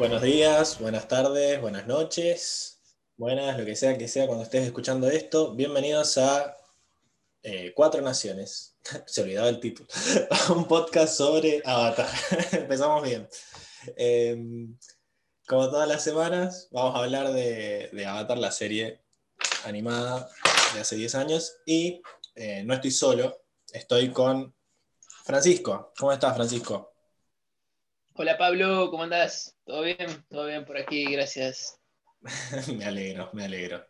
Buenos días, buenas tardes, buenas noches, buenas, lo que sea que sea cuando estés escuchando esto. Bienvenidos a eh, Cuatro Naciones. Se olvidaba el título. Un podcast sobre Avatar. Empezamos bien. Em, como todas las semanas, vamos a hablar de, Avatar, la serie animada de hace 10 años. Y eh, no estoy solo, estoy con Francisco. ¿Cómo estás, Francisco? Hola Pablo, ¿cómo andás? ¿Todo bien? Todo bien por aquí, gracias. me alegro, me alegro.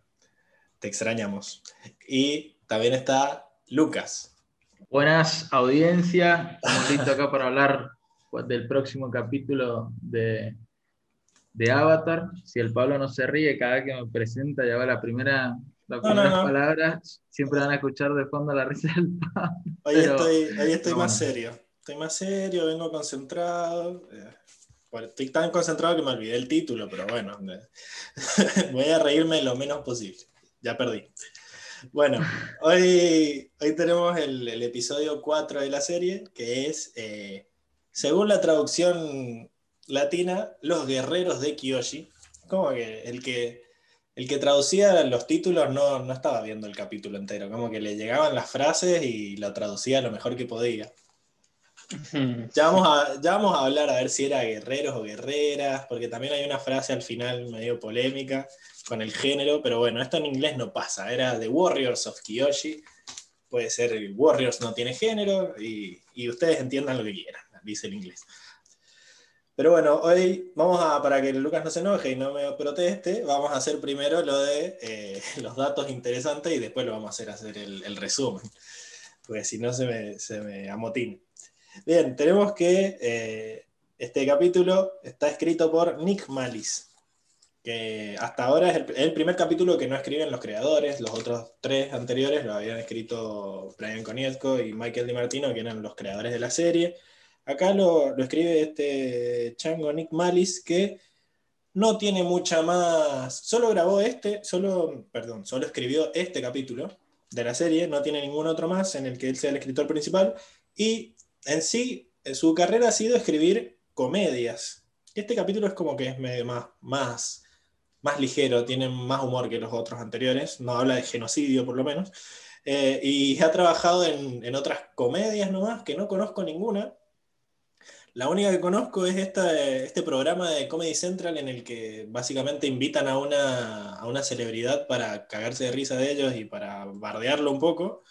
Te extrañamos. Y también está Lucas. Buenas audiencia, estamos listos acá para hablar del próximo capítulo de, de Avatar. Si el Pablo no se ríe cada vez que me presenta, ya va la primera las primeras palabras siempre van a escuchar de fondo la risa del Pablo. Hoy estoy, hoy estoy más serio. Estoy más serio, vengo concentrado. Eh, estoy tan concentrado que me olvidé el título, pero bueno, voy a reírme lo menos posible. Ya perdí. Bueno, hoy, hoy tenemos el, episodio 4 de la serie, que es, eh, según la traducción latina, Los Guerreros de Kiyoshi. Como que el que el que traducía los títulos no, no, estaba viendo el capítulo entero, como que le llegaban las frases y lo traducía lo mejor que podía. Ya vamos, a, ya vamos a hablar a ver si era guerreros o guerreras, porque también hay una frase al final medio polémica con el género, pero bueno, esto en inglés no pasa, era The Warriors of Kiyoshi, puede ser Warriors no tiene género, y, y ustedes entiendan lo que quieran, dice el inglés. Pero bueno, hoy vamos a, para que Lucas no se enoje y no me proteste, vamos a hacer primero lo de eh, los datos interesantes y después lo vamos a hacer hacer el, resumen, porque si no se me, se me amotina. Bien, tenemos que eh, este capítulo está escrito por Nick Malis, que hasta ahora es el, primer capítulo que no escriben los creadores, los otros tres anteriores lo habían escrito Brian Konietzko y Michael DiMartino, que eran los creadores de la serie. Acá lo, escribe este chango Nick Malis que no tiene mucha más, solo grabó este, solo, perdón, solo escribió este capítulo de la serie, no tiene ningún otro más en el que él sea el escritor principal y en sí su carrera ha sido escribir comedias. Este capítulo es como que es más, más, más ligero, tiene más humor que los otros anteriores, no habla de genocidio por lo menos, eh, y ha trabajado en, en otras comedias nomás, que no conozco ninguna, la única que conozco es este programa de Comedy Central en el que básicamente invitan a una, celebridad para cagarse de risa de ellos y para bardearlo un poco.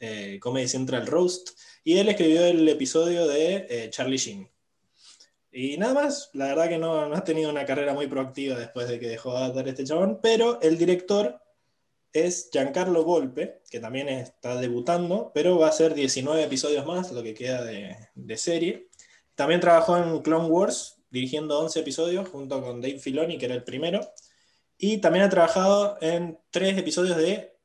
Eh, Comedy Central Roast. Y él escribió el episodio de eh, Charlie Sheen. Y nada más, la verdad que no, ha tenido una carrera muy proactiva después de que dejó de dar este chabón, pero el director es Giancarlo Volpe, que también está debutando, pero va a ser 19 episodios más, lo que queda de, de serie. También trabajó en Clone Wars, dirigiendo 11 episodios junto con Dave Filoni, que era el primero. Y también ha trabajado en tres episodios de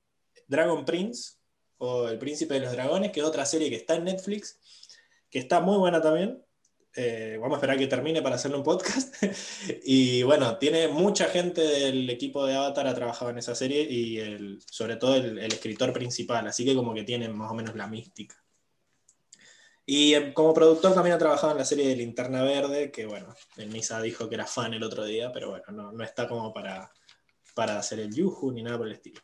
Dragon Prince, o El Príncipe de los Dragones, que es otra serie que está en Netflix, que está muy buena también. Eh, vamos a esperar que termine para hacerle un podcast. y bueno, tiene mucha gente del equipo de Avatar ha trabajado en esa serie y el, sobre todo el, escritor principal, así que como que tienen más o menos la mística. Y em, como productor también ha trabajado en la serie de Linterna Verde, que bueno, el Misa dijo que era fan el otro día, pero bueno, no, no está como para, para hacer el Yuhu ni nada por el estilo.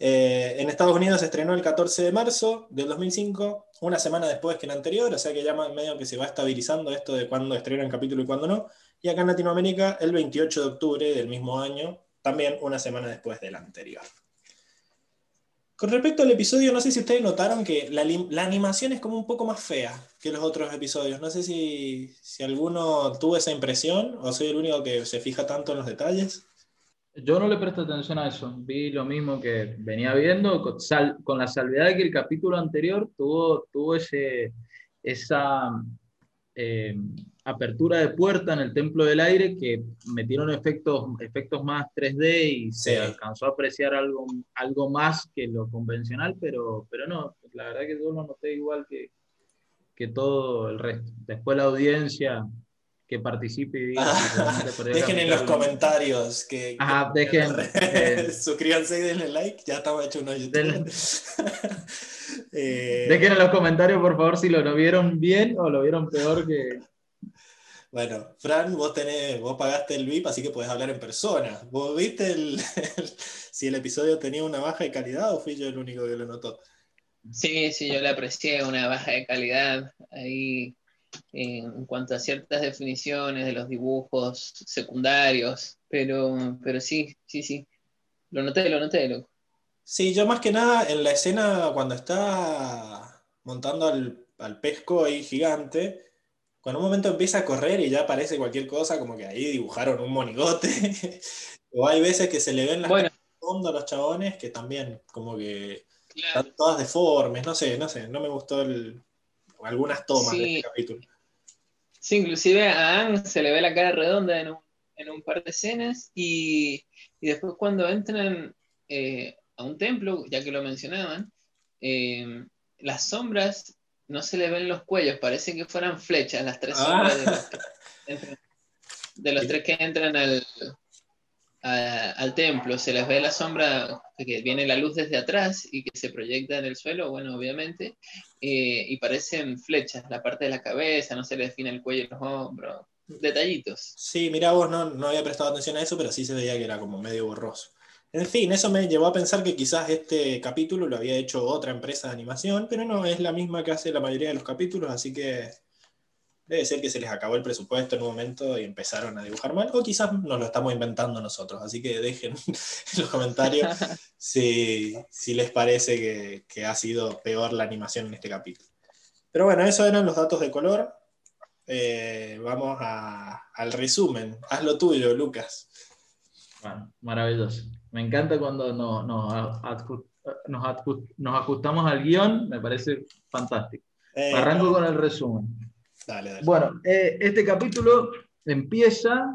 Eh, en Estados Unidos se estrenó el 14 de marzo del 2005, una semana después que el anterior, o sea que ya medio que se va estabilizando esto de cuándo estrenan capítulo y cuándo no. Y acá en Latinoamérica el 28 de octubre del mismo año, también una semana después del anterior. Con respecto al episodio, no sé si ustedes notaron que la, animación es como un poco más fea que los otros episodios. No sé si, alguno tuvo esa impresión o soy el único que se fija tanto en los detalles. Yo no le presto atención a eso. Vi lo mismo que venía viendo, con, la salvedad de que el capítulo anterior tuvo, tuvo ese, esa eh, apertura de puerta en el Templo del Aire que metieron efectos, efectos más 3D y se alcanzó a apreciar algo, algo más que lo convencional, pero, pero no, la verdad que yo lo noté igual que, que todo el resto. Después la audiencia que participe y diga, dejen en los comentarios que, Ajá, dejen eh, suscríbanse y denle like. Ya estamos hechos unos YouTube. eh, dejen en los comentarios por favor si lo, lo vieron bien o lo vieron peor que Bueno, Fran, vos tenés, vos pagaste el VIP, así que podés hablar en persona. ¿Vos viste el, si el episodio tenía una baja de calidad o fui yo el único que lo notó? Sí, sí, yo le aprecié una baja de calidad. Ahí en cuanto a ciertas definiciones de los dibujos secundarios, pero, pero sí, sí, sí. Lo noté, lo noté, loco. Sí, yo más que nada en la escena cuando está montando al, al pesco ahí gigante, cuando un momento empieza a correr y ya aparece cualquier cosa, como que ahí dibujaron un monigote. o hay veces que se le ven las Bueno. fondo a los chabones que también como que están todas deformes, no sé, no sé, no me gustó el- algunas tomas de Sí. este capítulo. Sí, inclusive a Aang se le ve la cara redonda en un, en un par de escenas y, y después cuando entran eh, a un templo, ya que lo mencionaban, eh, las sombras no se le ven los cuellos, parece que fueran flechas las tres Ah. sombras de los, que entran- de los tres que entran al, al templo. Se les ve la sombra que viene la luz desde atrás y que se proyecta en el suelo, bueno, obviamente, eh, y parecen flechas, la parte de la cabeza, no se le define el cuello y los hombros, detallitos. Sí, mira vos, no, no había prestado atención a eso, pero sí se veía que era como medio borroso. En fin, eso me llevó a pensar que quizás este capítulo lo había hecho otra empresa de animación, pero no, es la misma que hace la mayoría de los capítulos, así que debe ser que se les acabó el presupuesto en un momento y empezaron a dibujar mal, o quizás nos lo estamos inventando nosotros, así que dejen en los comentarios si, si les parece que, que ha sido peor la animación en este capítulo. Pero bueno, esos eran los datos de color. Eh, vamos a- al resumen. Haz lo tuyo, Lucas. Bueno, maravilloso. Me encanta cuando nos ajustamos al guion, me parece fantástico. Eh, Arranco con el resumen. Bueno, eh, este capítulo empieza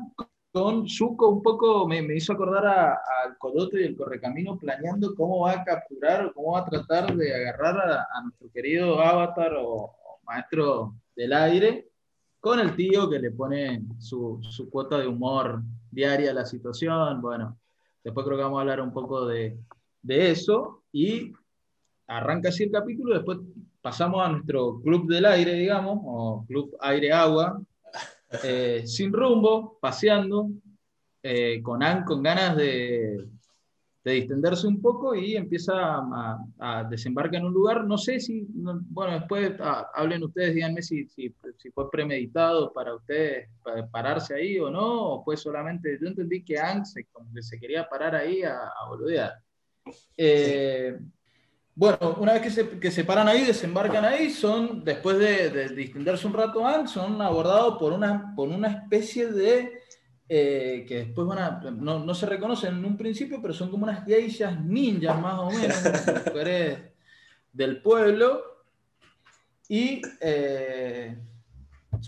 con Zuko un poco, me, me hizo acordar al Coyote y el Correcamino planeando cómo va a capturar o cómo va a tratar de agarrar a, a nuestro querido avatar o, o maestro del aire, con el tío que le pone su, su cuota de humor diaria a la situación. Bueno, después creo que vamos a hablar un poco de, de eso y arranca así el capítulo, después pasamos a nuestro club del aire, digamos, o club aire-agua, eh, sin rumbo, paseando, eh, con, con ganas de, de distenderse un poco y empieza a, a desembarcar en un lugar, no sé si, no- bueno, después ah, hablen ustedes, díganme si, si, si fue premeditado para ustedes pa- pararse ahí o no, o fue solamente, yo entendí que Ang se, como que se quería parar ahí a, a boludear. Eh, bueno, una vez que se, que se paran ahí, desembarcan ahí, son, después de, de distenderse un rato Ang, son abordados por una, por una especie de, eh, que después van a, no, no se reconocen en un principio, pero son como unas geishas ninjas más o menos, mujeres del pueblo, y eh,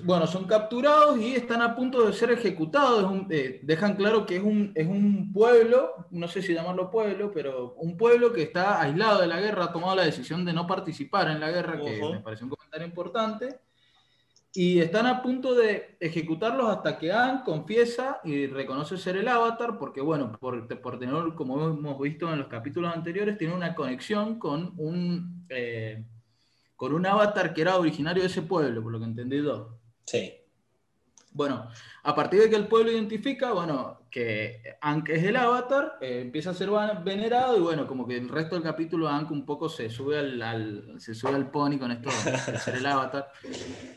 bueno, son capturados y están a punto de ser ejecutados. Un- eh, dejan claro que es un, es un pueblo, no sé si llamarlo pueblo, pero un pueblo que está aislado de la guerra, ha tomado la decisión de no participar en la guerra, que me parece un comentario importante. Y están a punto de ejecutarlos hasta que Anne confiesa y reconoce ser el avatar, porque bueno, por, por tener, como hemos visto en los capítulos anteriores, tiene una conexión con un, eh, con un avatar que era originario de ese pueblo, por lo que entendí yo. Sí. Bueno, a partir de que el pueblo identifica, bueno, que Ankh es el avatar, eh, empieza a ser venerado y bueno, como que el resto del capítulo Ankh un poco se sube al, al- se sube al pony con esto de ser el avatar,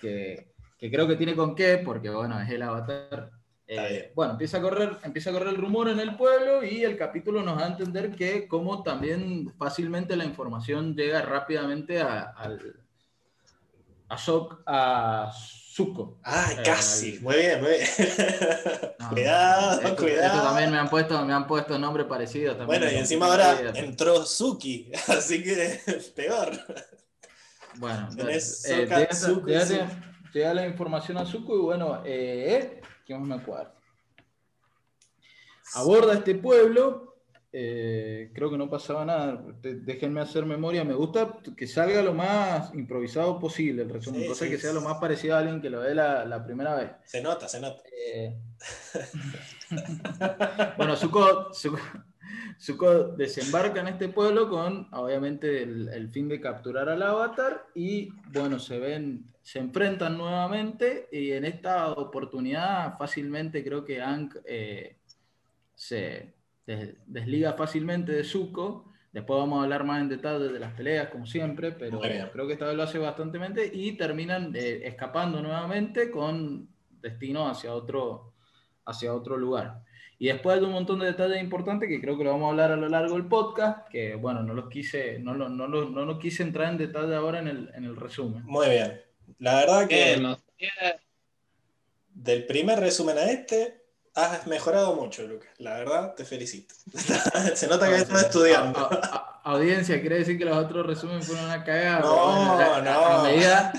que, que creo que tiene con qué, porque bueno, es el avatar. Eh, bueno, empieza a, correr, empieza a correr el rumor en el pueblo y el capítulo nos da a entender que como también fácilmente la información llega rápidamente a, al, a, Sok- a Zuko. Ah, Eh, casi. Muy bien, muy bien. No, cuidado, esto, cuidado. esto también me han puesto, me han puesto nombres parecidos. también. Bueno, y encima ahora entró Suki, así que peor. Bueno, tenés eh, Zuko Zuko. llega la información a Zuko y bueno, eh, ¿qué más me acuerdo? Aborda este pueblo, eh, creo que no pasaba nada, déjenme hacer memoria, me gusta que salga lo más improvisado posible el resumen, Sí, cosa sí, que sea lo más parecido a alguien que lo ve la, la primera vez. Se nota, se nota. Eh, bueno, Zuko, Zuko- Zuko desembarca en este pueblo con, obviamente, el, el fin de capturar al avatar y, bueno, se ven, se enfrentan nuevamente y en esta oportunidad fácilmente creo que Ank se desliga fácilmente de Zuko. Después vamos a hablar más en detalle de las peleas, como siempre, pero creo que esta vez lo hace bastante y terminan escapando nuevamente con destino hacia otro, hacia otro lugar. Y después de un montón de detalles importantes que creo que lo vamos a hablar a lo largo del podcast, que bueno, no los quise, no, no, no, no, no quise entrar en detalle ahora en el, en el resumen. Muy bien. La verdad que del primer resumen a este, has mejorado mucho, Lucas. La verdad, te felicito. Se nota que estás estudiando. audiencia, quiere decir que los otros resúmenes fueron una cagada. No, no. A medida,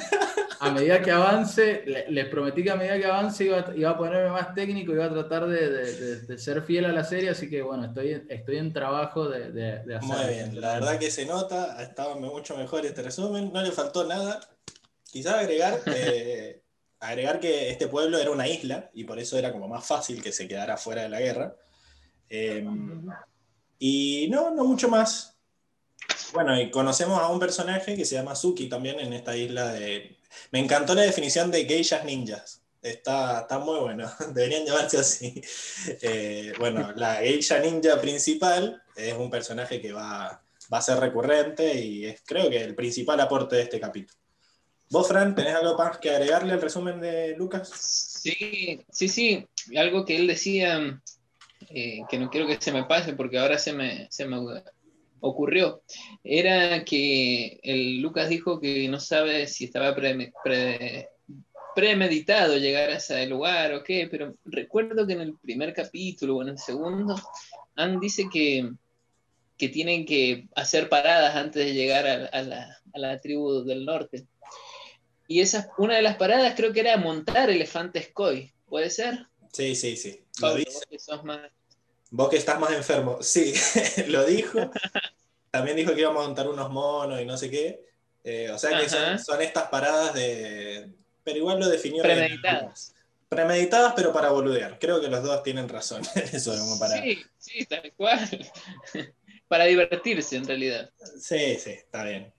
a medida que avance, les prometí que a medida que avance iba, a ponerme más técnico, iba a tratar de, ser fiel a la serie, así que bueno, estoy, estoy en trabajo de, hacer. Muy bien, la verdad que se nota, ha estado mucho mejor este resumen, no le faltó nada. Quizás agregar, eh, agregar que este pueblo era una isla y por eso era como más fácil que se quedara fuera de la guerra. Em, y no, no mucho más. Bueno, y conocemos a un personaje que se llama Suki también en esta isla de me encantó la definición de geishas ninjas. Está, está muy bueno, deberían llamarse así. Eh, bueno, la geisha ninja principal es un personaje que va, va a ser recurrente y es creo que el principal aporte de este capítulo. ¿Vos, Fran, tenés algo más que agregarle al resumen de Lucas? Sí, sí, sí. Algo que él decía, eh, que no quiero que se me pase porque ahora se me, se me ocurrió era que el Lucas dijo que no sabe si estaba premeditado llegar a ese lugar o qué, pero recuerdo que en el primer capítulo o en el segundo, Anne dice que, que tienen que hacer paradas antes de llegar a, la, tribu del norte. Y esa, una de las paradas creo que era montar elefantes koi, ¿puede ser? Sí, sí, sí. Lo Vos que estás más enfermo. Sí, lo dijo. También dijo que íbamos a montar unos monos y no sé qué. Eh, o sea que son, estas paradas de. Pero igual lo definió. Premeditadas. Premeditadas, pero para boludear. Creo que los dos tienen razón. Eso para. Sí, sí, tal cual. para divertirse, en realidad. Sí, sí, está bien.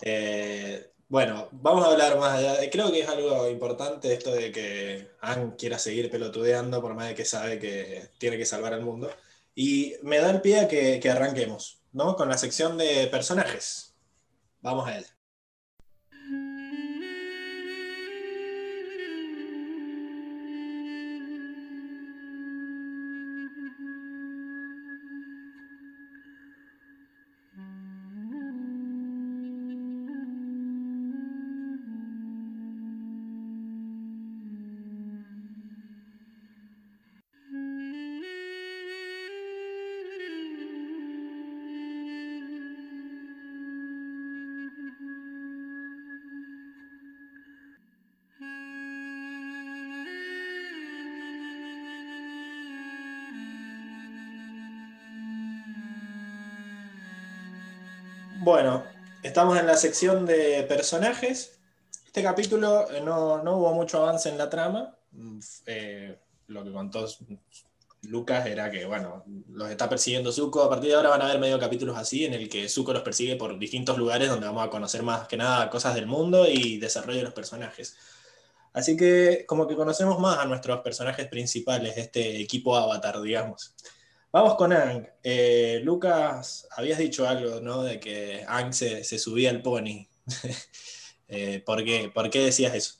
Eh, bueno, vamos a hablar más allá. Creo que es algo importante esto de que Anne quiera seguir pelotudeando por más de que sabe que tiene que salvar al mundo. Y me da el pie a que, que arranquemos. ¿no? Con la sección de personajes. Vamos a él. La sección de personajes. Este capítulo eh, no, hubo mucho avance en la trama. Mm, eh, lo que contó Lucas era que, bueno, los está persiguiendo Zuko. A partir de ahora van a haber medio capítulos así, en el que Zuko los persigue por distintos lugares donde vamos a conocer más que nada cosas del mundo y desarrollo de los personajes. Así que como que conocemos más a nuestros personajes principales, este equipo avatar, digamos. Vamos con Ang. Eh, Lucas, habías dicho algo, ¿no? De que Ang se, subía al pony. Eh, ¿por, qué? ¿Por qué decías eso?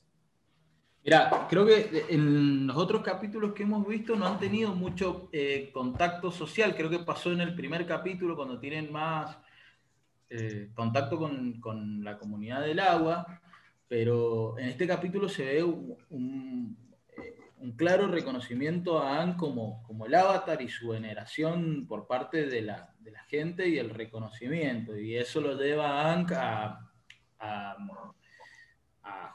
Mira, creo que en los otros capítulos que hemos visto no han tenido mucho eh, contacto social. Creo que pasó en el primer capítulo cuando tienen más contacto con, la comunidad del agua, pero en este capítulo se ve un claro reconocimiento a Anne como, como el avatar y su veneración por parte de la, gente y el reconocimiento. Y eso lo lleva a Anne a,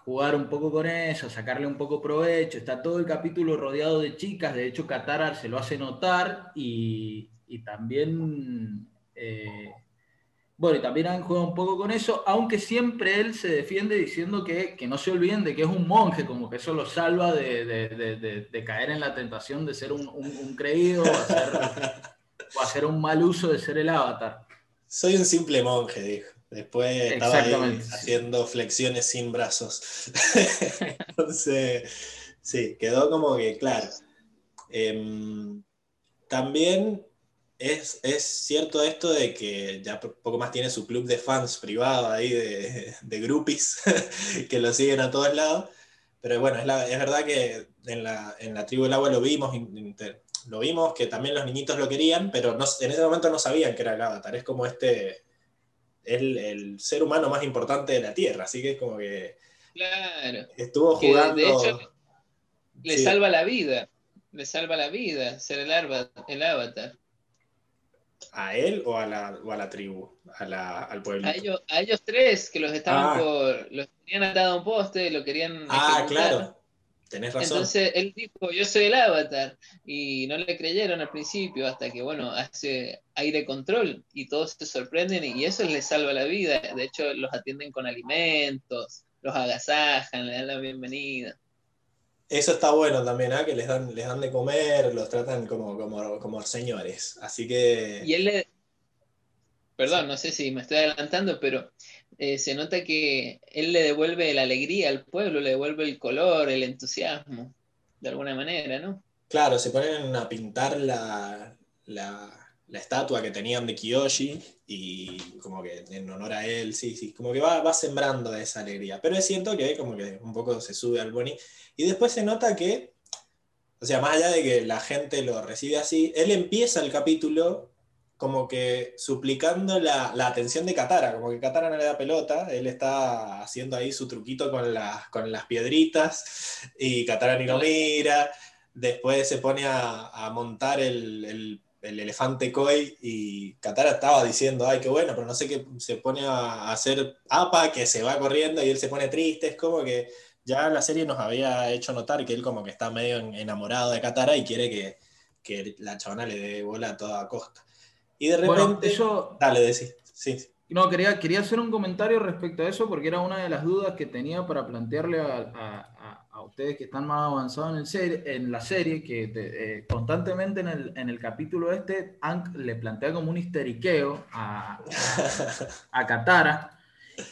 jugar un poco con eso, a sacarle un poco provecho. Está todo el capítulo rodeado de chicas, de hecho Katara se lo hace notar y, también... Eh, bueno, y también han jugado un poco con eso, aunque siempre él se defiende diciendo que, no se olviden de que es un monje, como que eso lo salva de, caer en la tentación de ser un, creído o hacer, un mal uso de ser el avatar. Soy un simple monje, dijo. Después estaba ahí haciendo flexiones sin brazos. Entonces, sí, quedó como que claro. Em, también es, cierto esto de que ya poco más tiene su club de fans privado ahí de, de groupies que lo siguen a todos lados. Pero bueno, es, verdad que en la, en la, tribu del agua lo vimos, lo vimos que también los niñitos lo querían, pero no, en ese momento no sabían que era el avatar. Es como este, el, el ser humano más importante de la Tierra, así que es como que claro, estuvo jugando. de hecho, le salva la vida, le salva la vida ser el, el avatar. ¿A él o a la, o a la tribu? A la, al pueblo. A ellos, a ellos tres que los estaban ah. por. Los tenían atado a un poste, lo querían. Ah, claro. Tenés razón. Entonces él dijo, yo soy el avatar. Y no le creyeron al principio, hasta que, bueno, hace aire control y todos se sorprenden y eso les salva la vida. De hecho, los atienden con alimentos, los agasajan, le dan la bienvenida. Eso está bueno también, ¿ah? que les dan, les dan de comer, los tratan como, como, señores. Así que. Y él le. Perdón, no sé si me estoy adelantando, pero eh, se nota que él le devuelve la alegría al pueblo, le devuelve el color, el entusiasmo, de alguna manera, ¿no? Claro, se ponen a pintar la, la, la estatua que tenían de Kiyoshi y como que en honor a él, sí, sí, como que va, va sembrando esa alegría. Pero es cierto que como que un poco se sube al boni. Y después se nota que, o sea, más allá de que la gente lo recibe así, él empieza el capítulo como que suplicando la, atención de Katara, como que Katara no le da pelota, él está haciendo ahí su truquito con, con las piedritas y Katara ni lo mira, después se pone a, montar el, elefante koi y Katara estaba diciendo, ay, qué bueno, pero no sé qué, se pone a hacer apa, que se va corriendo y él se pone triste, es como que ya la serie nos había hecho notar que él como que está medio enamorado de Katara y quiere que, la chavana le dé bola a toda costa. Y de repente... Dale, decís. Sí. No, quería, quería hacer un comentario respecto a eso porque era una de las dudas que tenía para plantearle a, ustedes que están más avanzados en, el en la serie, que eh, constantemente en el, en el, capítulo este, Ank le plantea como un histeriqueo a, a Katara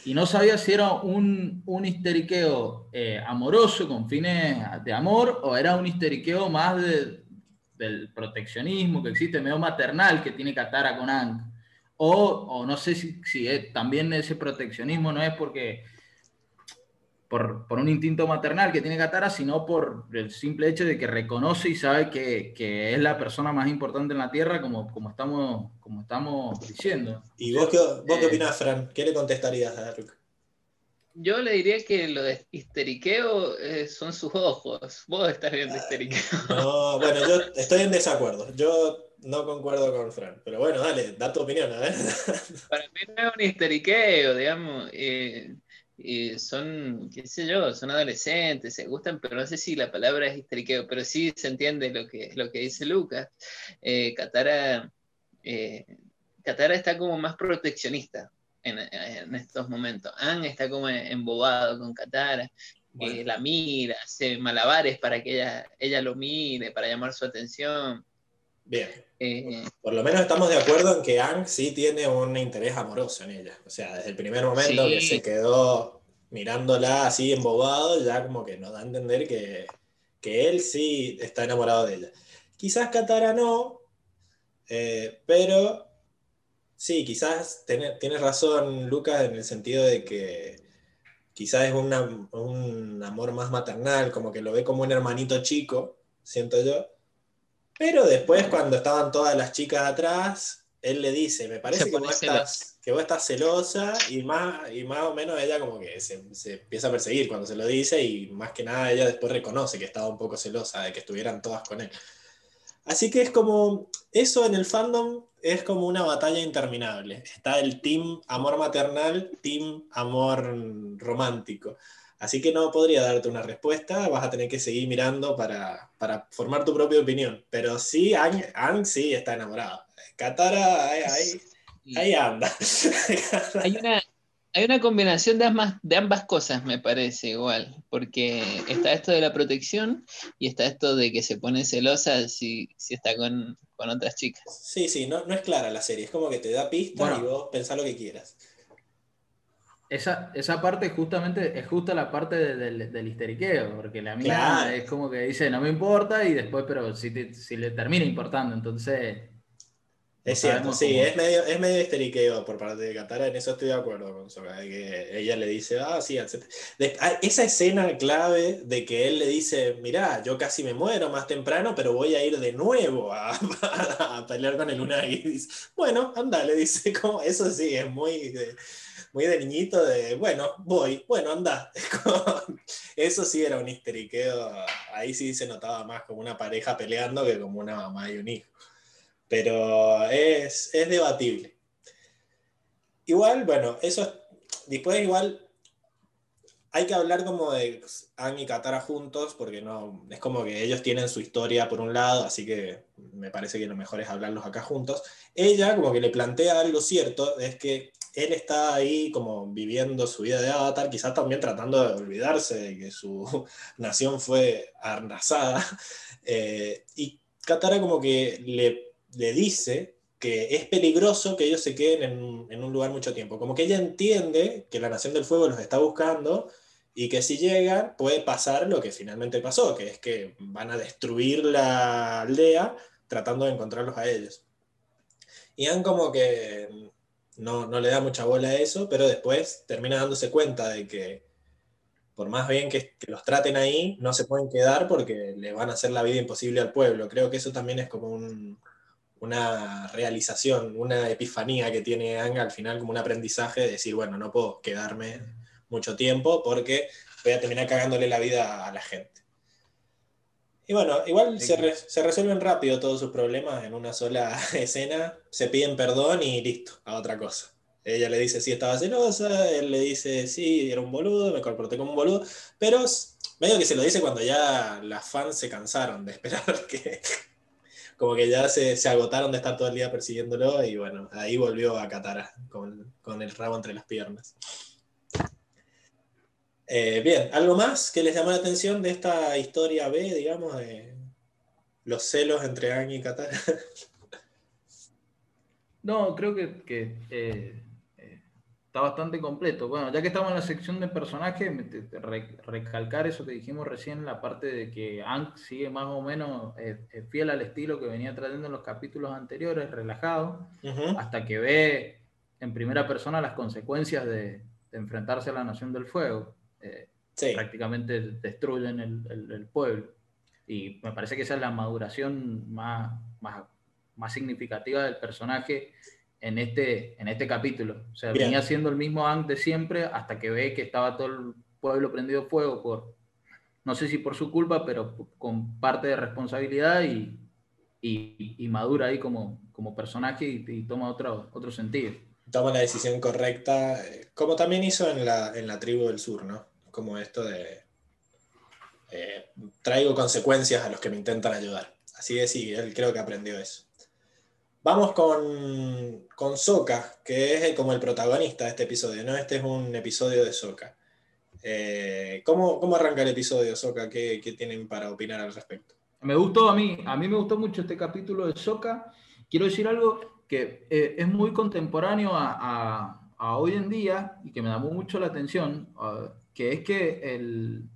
y no sabía si era un, un histeriqueo eh, amoroso con fines de amor o era un histeriqueo más del proteccionismo que existe, medio maternal que tiene Katara con Ang. O, o no sé si, si también ese proteccionismo no es porque por, un instinto maternal que tiene Katara, sino por el simple hecho de que reconoce y sabe que, es la persona más importante en la Tierra, como, como, estamos, como estamos diciendo. ¿Y vos qué, vos qué eh, opinás, Fran? ¿Qué le contestarías a Dark? Yo le diría que lo de histeriqueo eh, son sus ojos. Vos estás viendo histeriqueo. No, bueno, yo estoy en desacuerdo. Yo no concuerdo con Fran. Pero bueno, dale, da tu opinión, a ver. Para mí no es un histeriqueo, digamos. Eh, y son, qué sé yo, son adolescentes, se gustan, pero no sé si la palabra es histeriqueo, pero sí se entiende lo que, lo que dice Lucas. Eh, Katara, eh, está como más proteccionista en, estos momentos. Anne está como embobado con Katara, eh, la mira, hace malabares para que ella, ella lo mire, para llamar su atención. Bien. Eh, Por lo menos estamos de acuerdo en que Ang sí tiene un interés amoroso en ella. O sea, desde el primer momento que se quedó mirándola así embobado, ya como que nos da a entender que, él sí está enamorado de ella. Quizás Katara no, eh, pero sí, quizás tienes razón, Lucas, en el sentido de que quizás es un amor más maternal, como que lo ve como un hermanito chico, siento yo pero después, cuando estaban todas las chicas atrás, él le dice, me parece que vos, estás, que vos, estás, celosa y más, y más o menos ella como que se, empieza a perseguir cuando se lo dice y más que nada ella después reconoce que estaba un poco celosa de que estuvieran todas con él. Así que es como, eso en el fandom es como una batalla interminable. Está el team amor maternal, team amor romántico. Así que no podría darte una respuesta, vas a tener que seguir mirando para, formar tu propia opinión. Pero sí, Ang, sí está enamorado. Katara, ahí, anda. hay, una, hay una combinación de ambas, de ambas cosas, me parece igual, porque está esto de la protección y está esto de que se pone celosa si, si está con, otras chicas. Sí, sí, no, no es clara la serie, es como que te da pistas y vos pensás lo que quieras. Esa, esa parte justamente es justo la parte del histeriqueo, porque la mía es como que dice, no me importa, y después, pero si, si le termina importando, entonces es cierto, sí, es medio, es medio histeriqueo por parte de Katara, en eso estoy de acuerdo con Soka, que ella le dice, ah, sí, etc. Ah, esa escena clave de que él le dice, mirá, yo casi me muero más temprano, pero voy a ir de nuevo a, a, pelear con el Unagi. Dice, bueno, anda, le dice, como, eso sí, es muy de, muy de niñito de, bueno, voy, bueno, anda. eso sí era un histeriqueo, ahí sí se notaba más como una pareja peleando que como una mamá y un hijo pero es, debatible. Igual, bueno, eso después igual hay que hablar como de Ang y Katara juntos, porque no, es como que ellos tienen su historia por un lado, así que me parece que lo mejor es hablarlos acá juntos. Ella como que le plantea algo cierto, es que él está ahí como viviendo su vida de avatar, quizás también tratando de olvidarse de que su nación fue arrasada, eh, y Katara como que le le dice que es peligroso que ellos se queden en, un lugar mucho tiempo. Como que ella entiende que la Nación del Fuego los está buscando y que si llegan puede pasar lo que finalmente pasó, que es que van a destruir la aldea tratando de encontrarlos a ellos. Y han como que no, no le da mucha bola a eso, pero después termina dándose cuenta de que por más bien que, los traten ahí, no se pueden quedar porque le van a hacer la vida imposible al pueblo. Creo que eso también es como un, una realización, una epifanía que tiene Anga al final como un aprendizaje de decir, bueno, no puedo quedarme mucho tiempo porque voy a terminar cagándole la vida a la gente. Y bueno, igual se, resuelven rápido todos sus problemas en una sola escena, se piden perdón y listo, a otra cosa. Ella le dice sí estaba celosa, él le dice sí, era un boludo, me comporté como un boludo, pero medio que se lo dice cuando ya las fans se cansaron de esperar que, como que ya se, agotaron de estar todo el día persiguiéndolo y bueno, ahí volvió a Katara con, el rabo entre las piernas. Eh, bien, ¿algo más que les llamó la atención de esta historia B, digamos, de los celos entre Aang y Katara? No, creo que, eh, está bastante completo. Bueno, ya que estamos en la sección de personajes, recalcar eso que dijimos recién, la parte de que Hank sigue más o menos eh, eh, fiel al estilo que venía trayendo en los capítulos anteriores, relajado, hasta que ve en primera persona las consecuencias de, enfrentarse a la Nación del Fuego. Eh, prácticamente destruyen el, pueblo. Y me parece que esa es la maduración más, más, más significativa del personaje en este, en este capítulo. O sea, venía siendo el mismo antes siempre hasta que ve que estaba todo el pueblo prendido fuego por, no sé si por su culpa, pero con parte de responsabilidad y, y, madura ahí como, como personaje y, toma otro, otro sentido. Toma la decisión correcta, eh, como también hizo en la, en la tribu del sur, ¿no? Como esto de eh, traigo consecuencias a los que me intentan ayudar. Así que sí, él creo que aprendió eso. Vamos con, con Soka, que es como el protagonista de este episodio, ¿no? Este es un episodio de Soka. Eh, ¿cómo, arranca el episodio, Soka? ¿Qué, tienen para opinar al respecto? Me gustó a mí, a mí me gustó mucho este capítulo de Soka. Quiero decir algo que eh, es muy contemporáneo a, hoy en día y que me llamó mucho la atención, que es que el,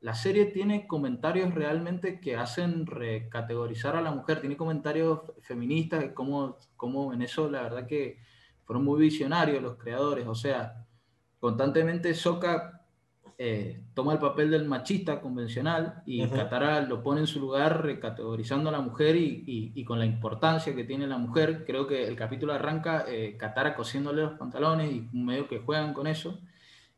la serie tiene comentarios realmente que hacen recategorizar a la mujer, tiene comentarios feministas, como, como en eso la verdad que fueron muy visionarios los creadores, o sea, constantemente Soka eh, toma el papel del machista convencional y Katara lo pone en su lugar recategorizando a la mujer y, con la importancia que tiene la mujer. Creo que el capítulo arranca eh, Katara cosiéndole los pantalones y medio que juegan con eso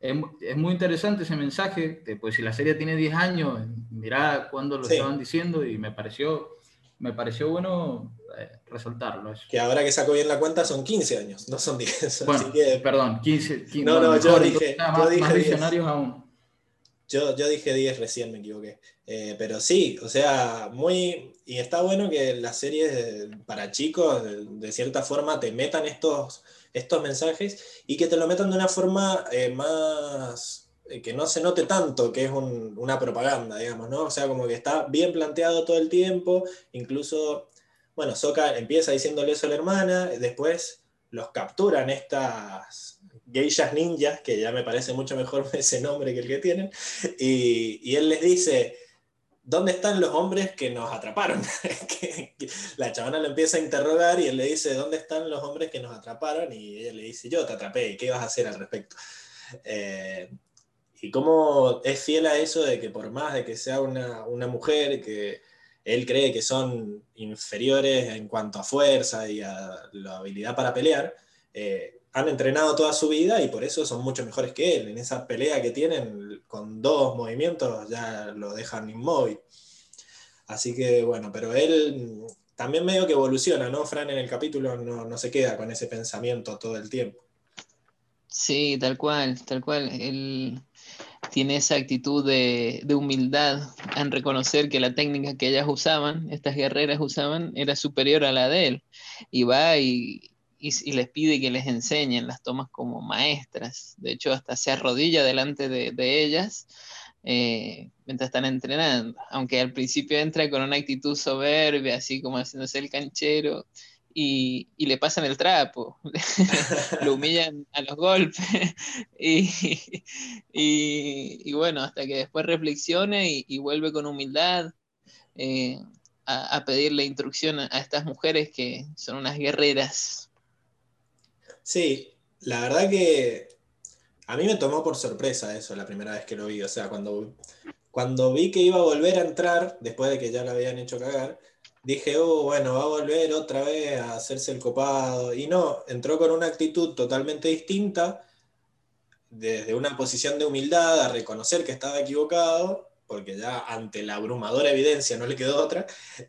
es, muy interesante ese mensaje, pues si la serie tiene 10 años, mirá cuándo lo estaban diciendo y me pareció, me pareció bueno eh, resaltarlo. Que ahora que saco bien la cuenta son 15 años, no son 10. Bueno, perdón, 15. no, no, yo dije, yo dije aún. Yo, yo, dije 10 recién, me equivoqué. Eh, pero sí, o sea, muy... Y está bueno que las series para chicos, de cierta forma, te metan estos estos mensajes y que te lo metan de una forma eh, más eh, que no se note tanto que es una propaganda, digamos, ¿no? O sea, como que está bien planteado todo el tiempo, incluso, bueno, Soka empieza diciéndole eso a la hermana, después los capturan estas geishas ninjas, que ya me parece mucho mejor ese nombre que el que tienen, y, y él les dice, ¿dónde están los hombres que nos atraparon? la chavana lo empieza a interrogar y él le dice, ¿dónde están los hombres que nos atraparon? Y ella le dice, yo te atrapé, ¿y qué vas a hacer al respecto? Eh, y cómo es fiel a eso de que por más de que sea una, una, mujer que él cree que son inferiores en cuanto a fuerza y a la habilidad para pelear, eh, han entrenado toda su vida y por eso son mucho mejores que él. En esa pelea que tienen con dos movimientos ya lo dejan inmóvil. Así que bueno, pero él también medio que evoluciona, ¿no? Fran en el capítulo no, no se queda con ese pensamiento todo el tiempo. Sí, tal cual, tal cual. Él tiene esa actitud de, de, humildad en reconocer que la técnica que ellas usaban, estas guerreras usaban, era superior a la de él. Y va y, y, les pide que les enseñen, las tomas como maestras. De hecho, hasta se arrodilla delante de, ellas eh, mientras están entrenando. Aunque al principio entra con una actitud soberbia, así como haciéndose el canchero. Y, le pasan el trapo, lo humillan a los golpes y, y, bueno, hasta que después reflexione y, vuelve con humildad eh, a, pedirle instrucción a, estas mujeres que son unas guerreras. Sí, la verdad que a mí me tomó por sorpresa eso la primera vez que lo vi. O sea, cuando, cuando vi que iba a volver a entrar, después de que ya lo habían hecho cagar, dije, oh, bueno, va a volver otra vez a hacerse el copado. Y no, entró con una actitud totalmente distinta, desde una posición de humildad, a reconocer que estaba equivocado, porque ya ante la abrumadora evidencia no le quedó otra,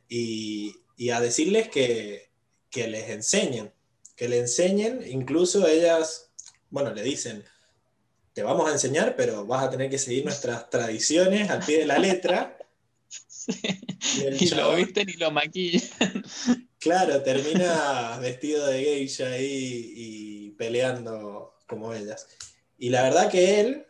y, y a decirles que, que les enseñen que le enseñen, incluso ellas, bueno, le dicen, te vamos a enseñar, pero vas a tener que seguir nuestras tradiciones al pie de la letra. Y, lo visten y lo maquillan. Claro, termina vestido de geisha ahí y peleando como ellas. Y la verdad que él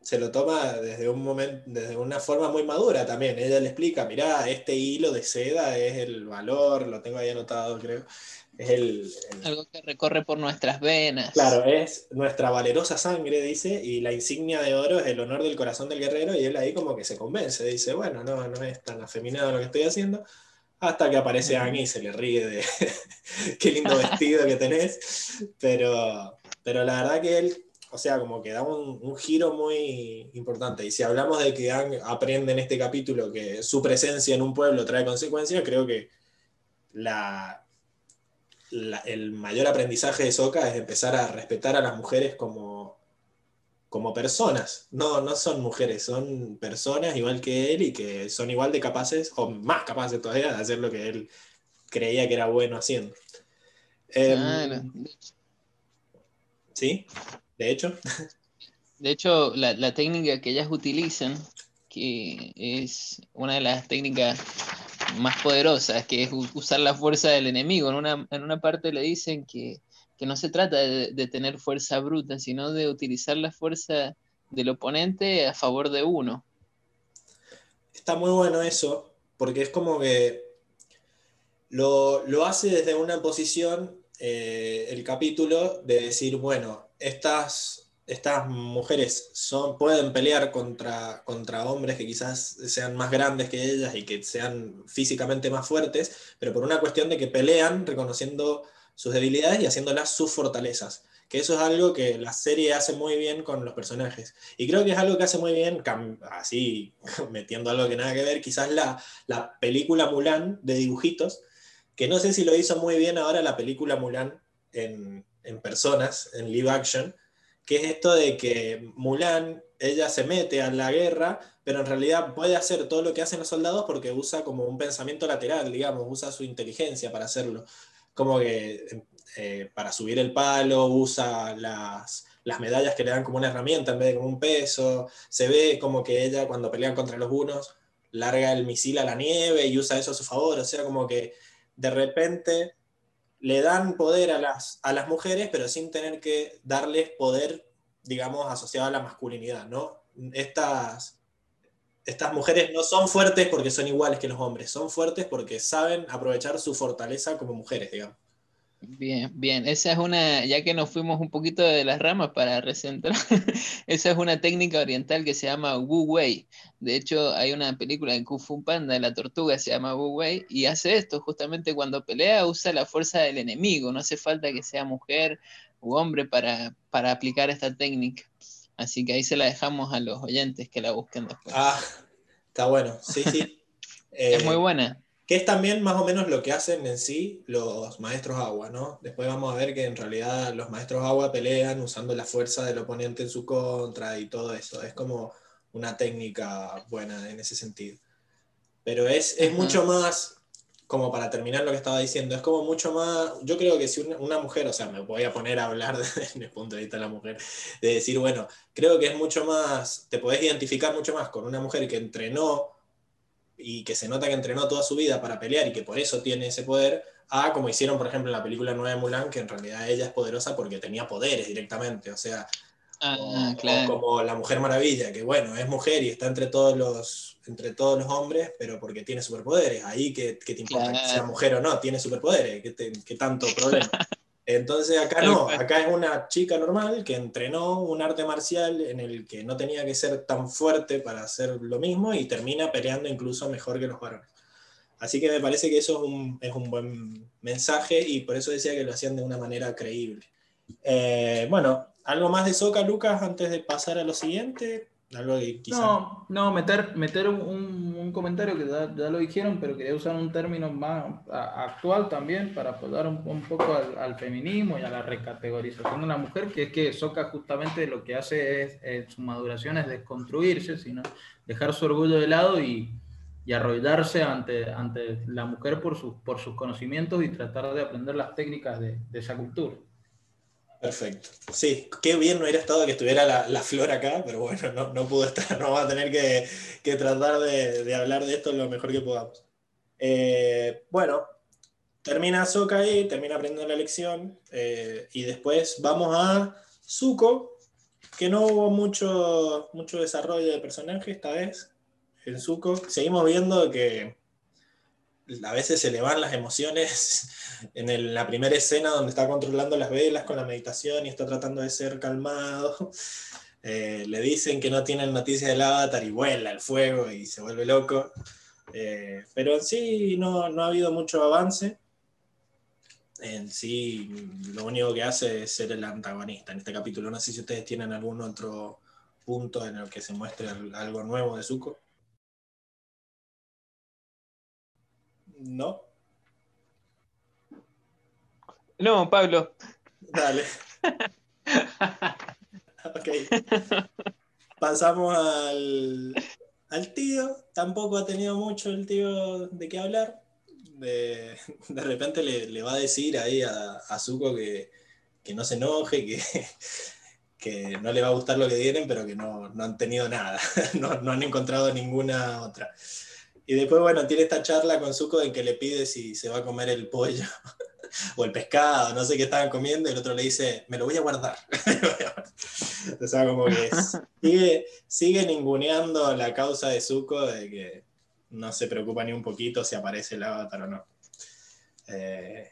se lo toma desde un momento, desde una forma muy madura también. Ella le explica, mirá, este hilo de seda es el valor, lo tengo ahí anotado, creo. Es el, Algo que recorre por nuestras venas. Claro, es nuestra valerosa sangre, dice, y la insignia de oro es el honor del corazón del guerrero, y él ahí como que se convence, dice, bueno, no, no es tan afeminado lo que estoy haciendo, hasta que aparece Annie y se le ríe de qué lindo vestido que tenés, pero, pero la verdad que él, o sea, como que da un, un giro muy importante, y si hablamos de que Ang aprende en este capítulo que su presencia en un pueblo trae consecuencias, creo que la, la, el mayor aprendizaje de Soka es empezar a respetar a las mujeres como, como personas. No, no son mujeres, son personas igual que él y que son igual de capaces, o más capaces todavía, de hacer lo que él creía que era bueno haciendo. Claro. Eh, ¿Sí? De hecho. De hecho, la, la técnica que ellas utilizan, que es una de las técnicas más poderosas, que es usar la fuerza del enemigo. En una, en una parte le dicen que, que no se trata de, de, tener fuerza bruta, sino de utilizar la fuerza del oponente a favor de uno. Está muy bueno eso, porque es como que lo, lo hace desde una posición, eh, el capítulo, de decir, bueno, estas estas mujeres son, pueden pelear contra, contra hombres que quizás sean más grandes que ellas y que sean físicamente más fuertes, pero por una cuestión de que pelean reconociendo sus debilidades y haciéndolas sus fortalezas. Que eso es algo que la serie hace muy bien con los personajes. Y creo que es algo que hace muy bien, así metiendo algo que nada que ver, quizás la, la película Mulan de dibujitos, que no sé si lo hizo muy bien ahora la película Mulan en, en personas, en live action, que es esto de que Mulan, ella se mete a la guerra, pero en realidad puede hacer todo lo que hacen los soldados porque usa como un pensamiento lateral, digamos, usa su inteligencia para hacerlo. Como que eh, para subir el palo, usa las, las medallas que le dan como una herramienta en vez de como un peso. Se ve como que ella cuando pelean contra los unos larga el misil a la nieve y usa eso a su favor. O sea, como que de repente le dan poder a las, a las mujeres, pero sin tener que darles poder, digamos, asociado a la masculinidad, ¿no? Estas, estas mujeres no son fuertes porque son iguales que los hombres, son fuertes porque saben aprovechar su fortaleza como mujeres, digamos. Bien, bien. Esa es una, ya que nos fuimos un poquito de las ramas para recentrar, esa es una técnica oriental que se llama Wu Wei. De hecho, hay una película de Kung Fu Panda, la tortuga se llama Wu Wei, y hace esto, justamente cuando pelea usa la fuerza del enemigo, no hace falta que sea mujer u hombre para, para aplicar esta técnica. Así que ahí se la dejamos a los oyentes que la busquen después. Ah, está bueno, sí, sí. es muy eh, buena. Que es también más o menos lo que hacen en sí los maestros agua, ¿no? Después vamos a ver que en realidad los maestros agua pelean usando la fuerza del oponente en su contra y todo eso. Es como una técnica buena en ese sentido. Pero es, es mucho más, como para terminar lo que estaba diciendo, es como mucho más, yo creo que si una, mujer, o sea, me voy a poner a hablar desde el punto de vista de la mujer, de decir, bueno, creo que es mucho más, te podés identificar mucho más con una mujer que entrenó y que se nota que entrenó toda su vida para pelear y que por eso tiene ese poder, a como hicieron, por ejemplo, en la película Nueva de Mulan, que en realidad ella es poderosa porque tenía poderes directamente, o sea, ah, como la Mujer Maravilla, que bueno, es mujer y está entre todos los, entre todos los hombres, pero porque tiene superpoderes, ahí que, te importa que sea mujer o no, tiene superpoderes, ¿qué, tanto problema? Entonces acá no, acá es una chica normal que entrenó un arte marcial en el que no tenía que ser tan fuerte para hacer lo mismo y termina peleando incluso mejor que los varones. Así que me parece que eso es un, buen mensaje y por eso decía que lo hacían de una manera creíble. Eh, bueno, ¿algo más de Soca, Lucas, antes de pasar a lo siguiente? No, no, meter, meter un, comentario que ya, lo dijeron, pero quería usar un término más actual también para apoyar un, poco al, feminismo y a la recategorización de la mujer, que es que Soca justamente lo que hace es, su maduración es desconstruirse, sino dejar su orgullo de lado y, y arrollarse ante, ante la mujer por, sus por sus conocimientos y tratar de aprender las técnicas de, de esa cultura. Perfecto. Sí, qué bien no hubiera estado que estuviera la, flor acá, pero bueno, no, no, pudo estar. No vamos a tener que, tratar de, hablar de esto lo mejor que podamos. Eh, bueno, termina Soka ahí, termina aprendiendo la lección, eh, y después vamos a Zuko, que no hubo mucho, mucho desarrollo de personaje esta vez en Zuko. Seguimos viendo que a veces se le van las emociones en la primera escena donde está controlando las velas con la meditación y está tratando de ser calmado. Eh, le dicen que no tienen noticias del avatar y vuela el fuego y se vuelve loco. Eh, pero en sí no, no, ha habido mucho avance. En sí, lo único que hace es ser el antagonista en este capítulo. No sé si ustedes tienen algún otro punto en el que se muestre algo nuevo de Zuko. ¿No? No, Pablo. Dale. ok. Pasamos al, al, tío. Tampoco ha tenido mucho el tío de qué hablar. De, repente le, va a decir ahí a, a Zuko que, no se enoje, que, que no le va a gustar lo que tienen, pero que no, han tenido nada. no, no han encontrado ninguna otra. Y después, bueno, tiene esta charla con Zuko en que le pide si se va a comer el pollo o el pescado, no sé qué estaban comiendo, y el otro le dice, me lo voy a guardar. o sea, como que sigue, sigue ninguneando la causa de Zuko de que no se preocupa ni un poquito si aparece el avatar o no. Eh,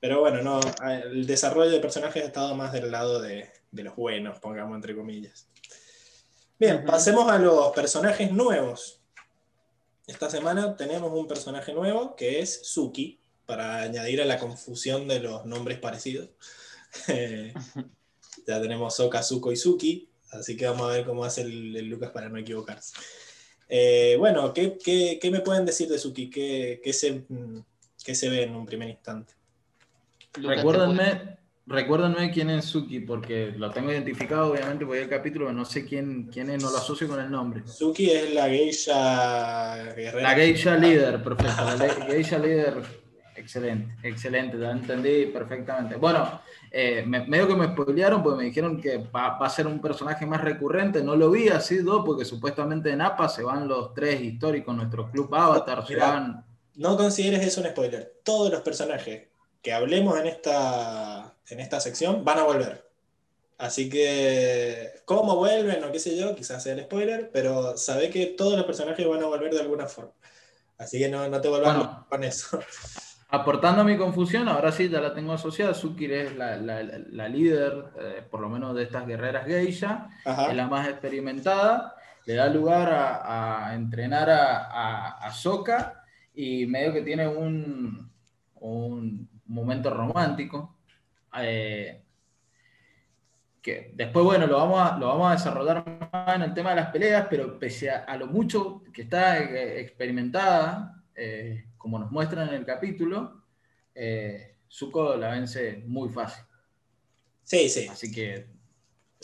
pero bueno, no, el desarrollo de personajes ha estado más del lado de, los buenos, pongamos entre comillas. Bien, pasemos a los personajes nuevos. Esta semana tenemos un personaje nuevo que es Suki, para añadir a la confusión de los nombres parecidos. ya tenemos Soka, Zuko y Suki, así que vamos a ver cómo hace el, Lucas para no equivocarse. Eh, bueno, ¿qué, ¿qué, me pueden decir de Suki? ¿Qué, se, ¿Qué, se, ve en un primer instante? Recuérdenme, Recuérdame quién es Suki, porque lo tengo identificado, obviamente, voy al capítulo, pero no sé quién, quién es, no lo asocio con el nombre. Suki es la geisha guerrera. La geisha líder, perfecto. La geisha líder, excelente, excelente, lo entendí perfectamente. Bueno, eh, medio que me spoilearon, porque me dijeron que va, a ser un personaje más recurrente. No lo vi así, ¿no? porque supuestamente en APA se van los tres históricos, nuestro club Avatar, se van. No consideres eso un spoiler. Todos los personajes que hablemos en esta en esta sección van a volver. Así que, ¿cómo vuelven o qué sé yo? Quizás sea el spoiler, pero sabe que todos los personajes van a volver de alguna forma. Así que no, te vuelvas con eso. aportando a mi confusión, ahora sí ya la tengo asociada. Suki es la, líder, eh, por lo menos de estas guerreras geisha, es la más experimentada. Le da lugar a, entrenar a, a, Soka y medio que tiene un, un momento romántico. Eh, que después, bueno, lo vamos, a, lo vamos a desarrollar más en el tema de las peleas, pero pese a, lo mucho que está eh, experimentada, eh, como nos muestran en el capítulo, eh, Zuko la vence muy fácil. Sí, sí. Así que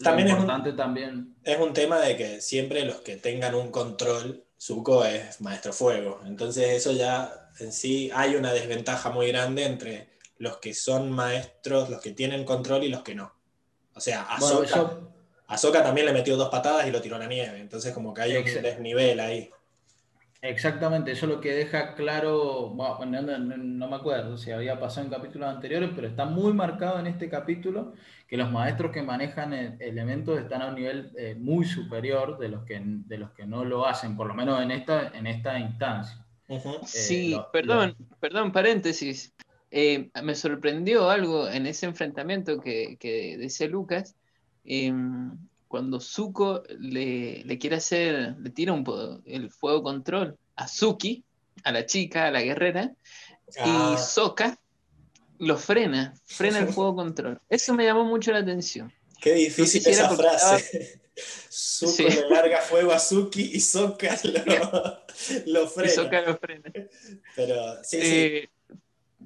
también importante es un, también. Es un tema de que siempre los que tengan un control, Zuko es maestro fuego. Entonces eso ya en sí hay una desventaja muy grande entre los que son maestros, los que tienen control y los que no. O sea, Ahsoka, también le metió dos patadas y lo tiró a la nieve. Entonces, como que hay un desnivel ahí. Exactamente, eso lo que deja claro, no, me acuerdo si había pasado en capítulos anteriores, pero está muy marcado en este capítulo que los maestros que manejan elementos están a un nivel eh, muy superior de los, que, de los que no lo hacen, por lo menos en esta, en esta instancia. Eh, sí, perdón, perdón, paréntesis. Eh, me sorprendió algo en ese enfrentamiento que, que decía Lucas, em, cuando Zuko le, quiere hacer, le tira un el fuego control a Suki, a la chica, a la guerrera, y ah. Soka lo frena, frena el fuego control. Eso me llamó mucho la atención. Qué difícil esa frase. Zuko le larga fuego a Suki y Soka lo, frena. Y Soka lo frena. Pero sí, sí eh,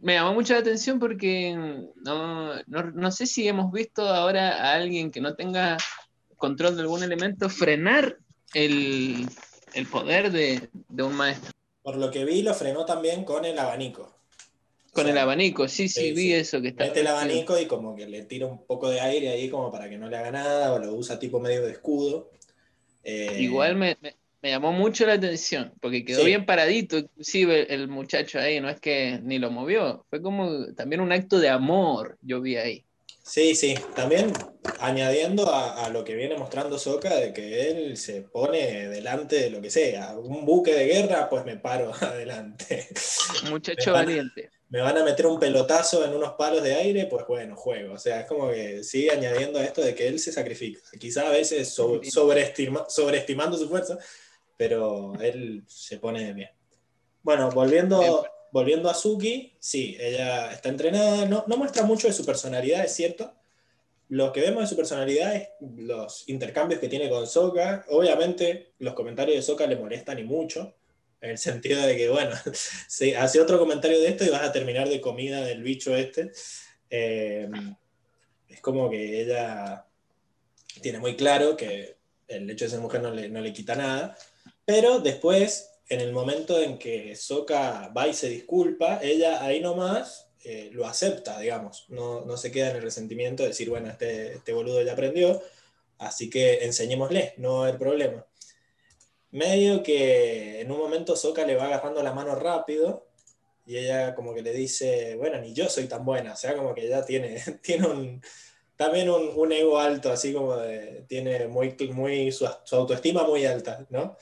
me llamó mucho la atención porque no, sé si hemos visto ahora a alguien que no tenga control de algún elemento frenar el, poder de, un maestro. Por lo que vi, lo frenó también con el abanico. Con el abanico, sí, sí, vi eso que está. Mete el abanico y como que le tira un poco de aire ahí como para que no le haga nada, o lo usa tipo medio de escudo. Eh, Igual me, me llamó mucho la atención, porque quedó bien paradito, inclusive el muchacho ahí, no es que ni lo movió, fue como también un acto de amor, yo vi ahí. Sí, sí, también añadiendo a, lo que viene mostrando Soka, de que él se pone delante de lo que sea, un buque de guerra, pues me paro adelante. Muchacho valiente. Me van a meter un pelotazo en unos palos de aire, pues bueno, juego. O sea, es como que sigue añadiendo a esto de que él se sacrifica. Quizá a veces sobreestimando su fuerza, pero él se pone bien. Bueno, volviendo, volviendo a Suki, sí, ella está entrenada, no, muestra mucho de su personalidad, es cierto. Lo que vemos de su personalidad es los intercambios que tiene con Soka. Obviamente, los comentarios de Soka le molestan y mucho, en el sentido de que, bueno, si hace otro comentario de esto y vas a terminar de comida del bicho este. Eh, es como que ella tiene muy claro que el hecho de ser mujer no le, no le quita nada, pero después, en el momento en que Soka va y se disculpa, ella ahí nomás eh, lo acepta, digamos. No, se queda en el resentimiento de decir, bueno, este, este boludo ya aprendió, así que enseñémosle, no hay problema. Medio que en un momento Soka le va agarrando la mano rápido y ella como que le dice, bueno, ni yo soy tan buena, o sea, como que ella tiene, tiene un, también un, ego alto, así como tiene muy, muy su, su, autoestima muy alta, ¿no?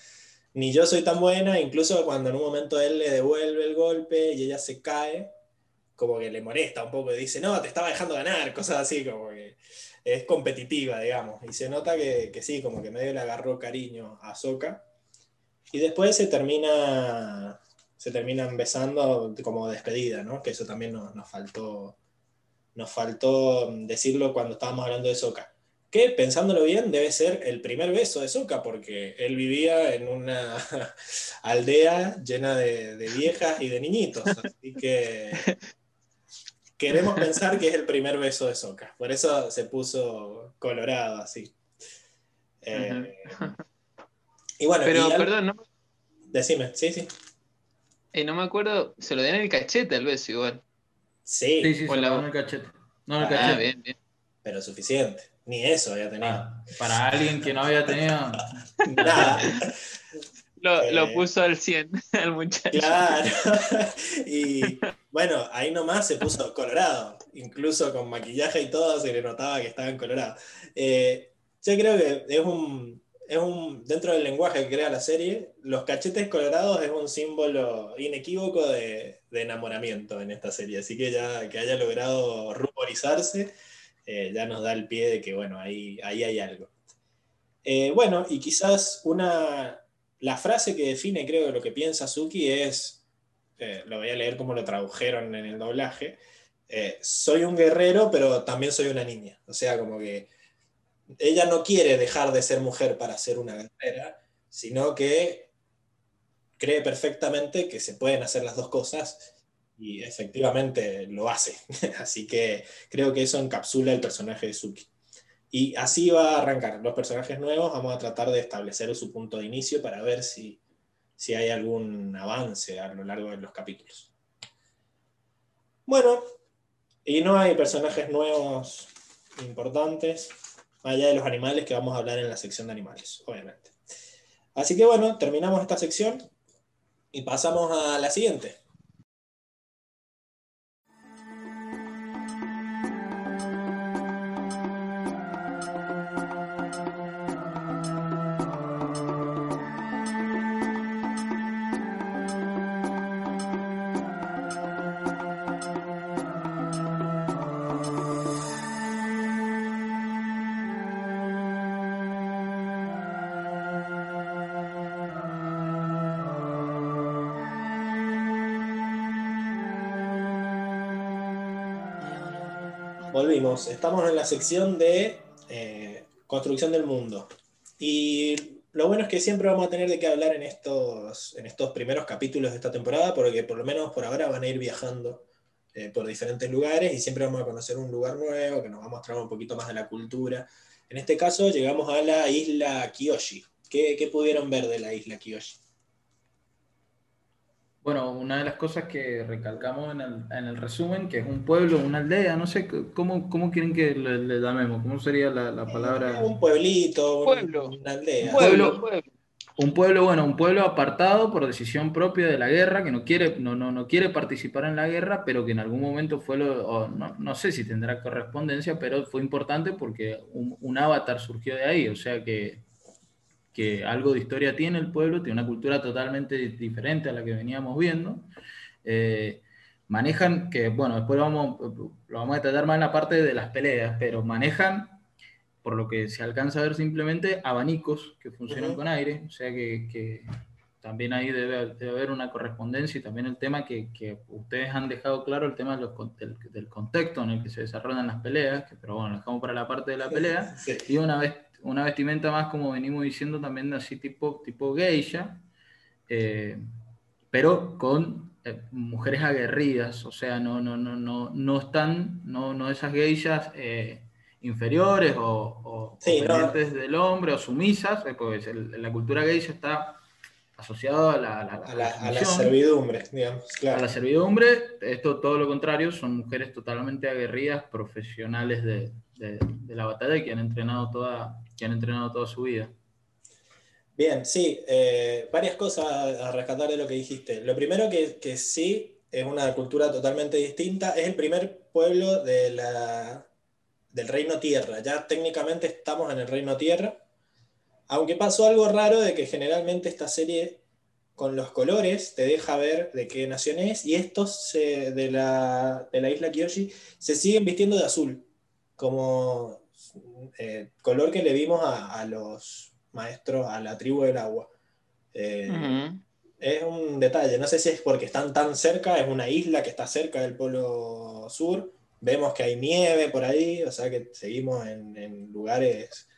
Ni yo soy tan buena, incluso cuando en un momento él le devuelve el golpe y ella se cae, como que le molesta un poco y dice, no, te estaba dejando ganar, cosas así, como que es competitiva, digamos. Y se nota que, que sí, como que medio le agarró cariño a Soka. Y después se termina, se terminan besando como despedida, ¿no? Que eso también nos, nos faltó, nos faltó decirlo cuando estábamos hablando de Soka que pensándolo bien debe ser el primer beso de Soka, porque él vivía en una aldea llena de, viejas y de niñitos. Así que queremos pensar que es el primer beso de Soka. Por eso se puso colorado así. Eh, y bueno, pero perdón, ¿no? Decime, sí, sí. Eh, no me acuerdo, se lo dieron en el cachete el beso igual. Sí, sí, sí, se lo en el cachete. No, en el ah, cachete. bien, bien. Pero suficiente. Ni eso había tenido. Ah, para alguien que no había tenido nada. Lo, lo, eh, puso al 100 al muchacho. Claro. y bueno, ahí nomás se puso colorado. Incluso con maquillaje y todo se le notaba que estaba en colorado. Eh, yo creo que es un, es un, dentro del lenguaje que crea la serie, los cachetes colorados es un símbolo inequívoco de, enamoramiento en esta serie. Así que ya que haya logrado ruborizarse, eh, ya nos da el pie de que, bueno, ahí, ahí hay algo. Eh, bueno, y quizás una, la frase que define, creo, lo que piensa Suki es, eh, lo voy a leer como lo tradujeron en el doblaje, soy un guerrero, pero también soy una niña. O sea, como que ella no quiere dejar de ser mujer para ser una guerrera, sino que cree perfectamente que se pueden hacer las dos cosas y efectivamente lo hace. Así que creo que eso encapsula el personaje de Suki. Y así va a arrancar. Los personajes nuevos vamos a tratar de establecer su punto de inicio para ver si, si hay algún avance a lo largo de los capítulos. Bueno, y no hay personajes nuevos importantes allá de los animales que vamos a hablar en la sección de animales, obviamente. Así que bueno, terminamos esta sección y pasamos a la siguiente. Estamos en la sección de eh, construcción del mundo. Y lo bueno es que siempre vamos a tener de qué hablar en estos, en estos primeros capítulos de esta temporada, porque por lo menos por ahora van a ir viajando eh, por diferentes lugares y siempre vamos a conocer un lugar nuevo que nos va a mostrar un poquito más de la cultura. En este caso llegamos a la isla Kiyoshi. ¿Qué, qué pudieron ver de la isla Kiyoshi? Bueno, una de las cosas que recalcamos en el, en el resumen, que es un pueblo, una aldea, no sé, ¿cómo, cómo quieren que le, llamemos? ¿Cómo sería la, la palabra? Un pueblito, pueblo. una aldea. Un pueblo, Un pueblo, bueno, un pueblo apartado por decisión propia de la guerra, que no quiere, no, no, no quiere participar en la guerra, pero que en algún momento fue lo, no, no, sé si tendrá correspondencia, pero fue importante porque un, un avatar surgió de ahí, o sea que que algo de historia tiene el pueblo, tiene una cultura totalmente diferente a la que veníamos viendo. Eh, manejan, que bueno, después lo vamos, lo vamos a tratar más en la parte de las peleas, pero manejan, por lo que se alcanza a ver simplemente, abanicos que funcionan con aire, o sea que, que también ahí debe, debe, haber una correspondencia y también el tema que, que ustedes han dejado claro, el tema de los, del, del, contexto en el que se desarrollan las peleas, que, pero bueno, lo dejamos para la parte de la pelea, sí. y una vez una vestimenta más, como venimos diciendo, también así tipo, tipo geisha, eh, pero con eh, mujeres aguerridas, o sea, no, no, no, no, no están, no, no esas geishas eh, inferiores o, o sí, no. del hombre o sumisas, pues el, la cultura geisha está asociado a la, a la, a la, a la servidumbre, digamos, claro. A la servidumbre, esto todo lo contrario, son mujeres totalmente aguerridas, profesionales de, de, de la batalla y que han entrenado toda, que han entrenado toda su vida. Bien, sí, eh, varias cosas a rescatar de lo que dijiste. Lo primero que, que, sí es una cultura totalmente distinta, es el primer pueblo de la, del Reino Tierra. Ya técnicamente estamos en el Reino Tierra, aunque pasó algo raro de que generalmente esta serie con los colores te deja ver de qué nación es y estos se, de, la, de la isla Kyoshi se siguen vistiendo de azul, como eh, color que le vimos a, a, los maestros, a la tribu del agua. Eh, uh -huh. Es un detalle, no sé si es porque están tan cerca, es una isla que está cerca del polo sur, vemos que hay nieve por ahí, o sea que seguimos en, en lugares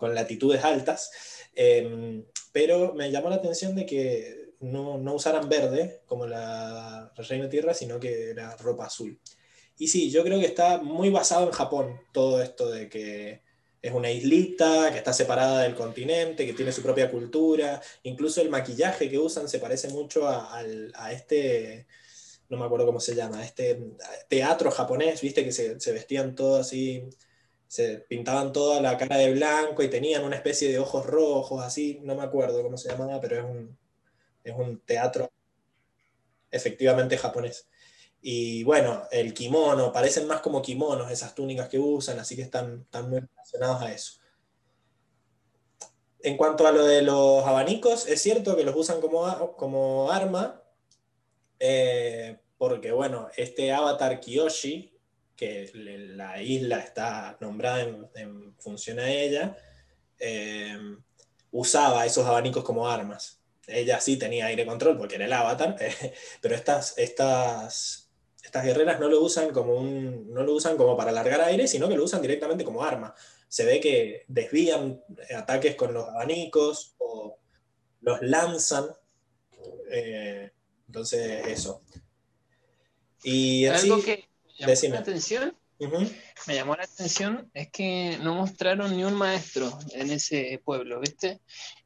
con latitudes altas, eh, pero me llamó la atención de que no, no usaran verde como la Reina Tierra, sino que era ropa azul. Y sí, yo creo que está muy basado en Japón todo esto de que es una islita, que está separada del continente, que tiene su propia cultura, incluso el maquillaje que usan se parece mucho a, este, no me acuerdo cómo se llama, este teatro japonés, viste que se, se vestían todos así, se pintaban toda la cara de blanco y tenían una especie de ojos rojos, así, no me acuerdo cómo se llamaba, pero es un, es un teatro efectivamente japonés. Y bueno, el kimono, parecen más como kimonos esas túnicas que usan, así que están, están muy relacionados a eso. en cuanto a lo de los abanicos, es cierto que los usan como, como arma, eh, porque bueno, este avatar Kiyoshi, que la isla está nombrada en, función a ella, eh, usaba esos abanicos como armas. Ella sí tenía aire control porque era el avatar, pero estas, estas, estas guerreras no lo, usan como un, no lo usan como para largar aire, sino que lo usan directamente como arma se ve que desvían ataques con los abanicos o los lanzan. Eh, entonces, eso. Y Algo que me llamó la atención, me llamó la atención es que no mostraron ni un maestro en ese pueblo, ¿viste?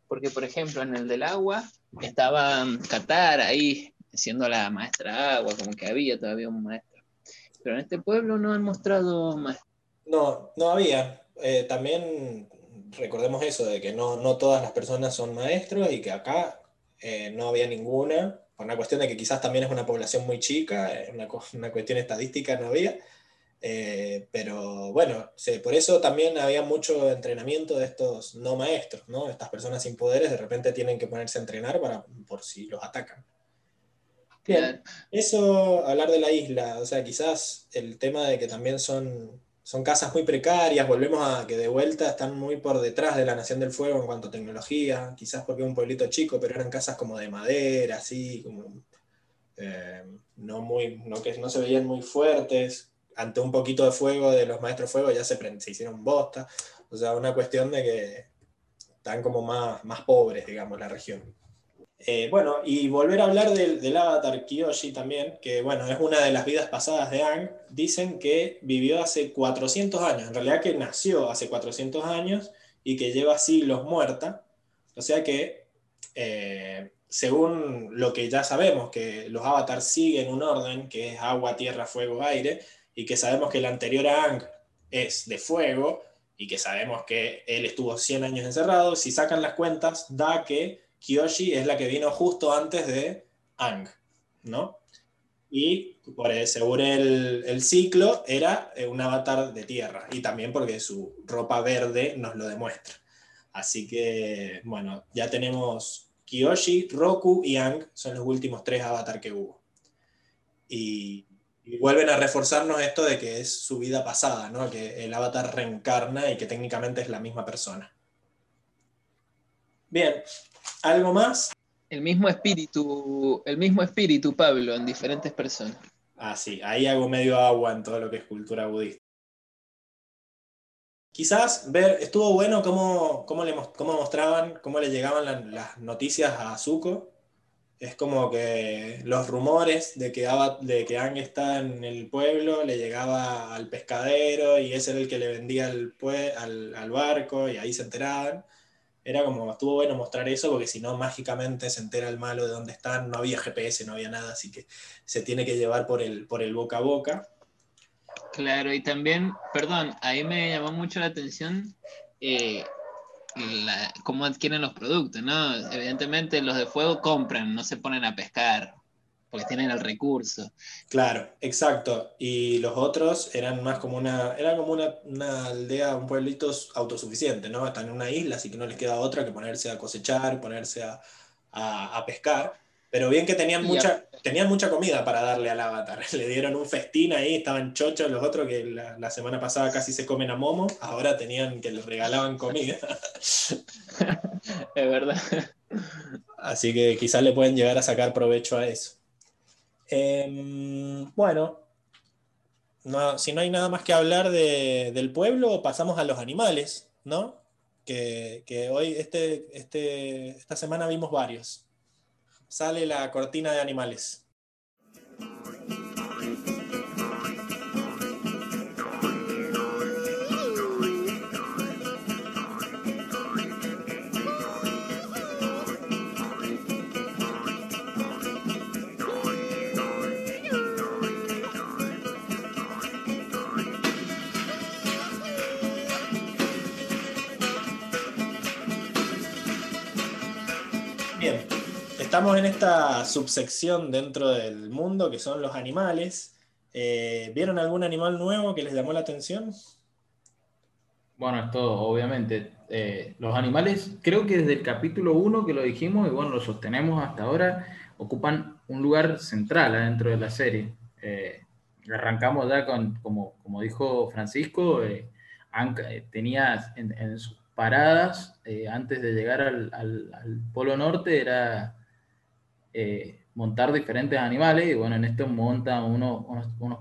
Porque, por ejemplo, en el del agua estaba Qatar ahí siendo la maestra agua, como que había todavía un maestro. Pero en este pueblo no han mostrado maestro. No, no había. Eh, también recordemos eso, de que no, no, todas las personas son maestros y que acá eh, no había ninguna, por una cuestión de que quizás también es una población muy chica, eh, una, una cuestión estadística no había. pero bueno, por eso también había mucho entrenamiento de estos no maestros, ¿no? Estas personas sin poderes de repente tienen que ponerse a entrenar para, por si los atacan. Bien, eso, hablar de la isla, o sea, quizás el tema de que también son son casas muy precarias, volvemos a que de vuelta están muy por detrás de la Nación del Fuego en cuanto a tecnología, quizás porque es un pueblito chico, pero eran casas como de madera, así, como eh, no, muy, no, que no se veían muy fuertes, ante un poquito de fuego de los maestros fuego ya se, se hicieron bosta, o sea, una cuestión de que están como más, más pobres, digamos, la región. Eh, bueno, y volver a hablar del, avatar Kiyoshi también, que bueno, es una de las vidas pasadas de Ang, dicen que vivió hace 400 años, en realidad que nació hace 400 años y que lleva siglos muerta, o sea que eh, según lo que ya sabemos, que los avatars siguen un orden, que es agua, tierra, fuego, aire, y que sabemos que el anterior a Ang es de fuego, y que sabemos que él estuvo 100 años encerrado, si sacan las cuentas, da que Kyoshi es la que vino justo antes de Ang, ¿no? Y por, según el, el, ciclo, era eh, un avatar de tierra, y también porque su ropa verde nos lo demuestra. Así que, bueno, ya tenemos Kyoshi, Roku y Ang, son los últimos tres avatars que hubo. Y, y, vuelven a reforzarnos esto de que es su vida pasada, ¿no? que el avatar reencarna y que técnicamente es la misma persona. Bien, ¿Algo más? El mismo espíritu, el mismo espíritu, Pablo, en diferentes personas. Ah, sí, ahí hago medio agua en todo lo que es cultura budista. Quizás ver, estuvo bueno cómo, cómo, le, cómo mostraban, cómo le llegaban las noticias a Zuko. Es como que los rumores de que, de que Ang está en el pueblo le llegaba al pescadero y ese era el que le vendía el, al, al barco y ahí se enteraban era como, estuvo bueno mostrar eso, porque si no, mágicamente se entera el malo de dónde están, no había GPS, no había nada, así que se tiene que llevar por el, por el boca a boca. Claro, y también, perdón, ahí me llamó mucho la atención eh, cómo adquieren los productos, ¿no? Evidentemente los de fuego compran, no se ponen a pescar porque tienen el recurso. Claro, exacto. Y los otros eran más como una, era como una, aldea, un pueblito autosuficiente, ¿no? Están en una isla, así que no les queda otra que ponerse a cosechar, ponerse a, pescar. Pero bien que tenían mucha, tenían mucha comida para darle al avatar. Le dieron un festín ahí, estaban chochos los otros que la, la semana pasada casi se comen a momo, ahora tenían que les regalaban comida. es verdad. Así que quizás le pueden llegar a sacar provecho a eso. Em, bueno, si no hay nada más que hablar del pueblo, pasamos a los animales, ¿no? Que, hoy, este, este, esta semana vimos varios. Sale la cortina de animales. Estamos en esta subsección dentro del mundo que son los animales. Eh, ¿Vieron algún animal nuevo que les llamó la atención? Bueno, esto obviamente. Eh, los animales, creo que desde el capítulo 1 que lo dijimos, y bueno, lo sostenemos hasta ahora, ocupan un lugar central dentro de la serie. Eh, arrancamos ya con, como, como dijo Francisco, tenía en, sus paradas, antes de llegar al, Polo Norte, era montar diferentes animales, y bueno, en esto monta unos, unos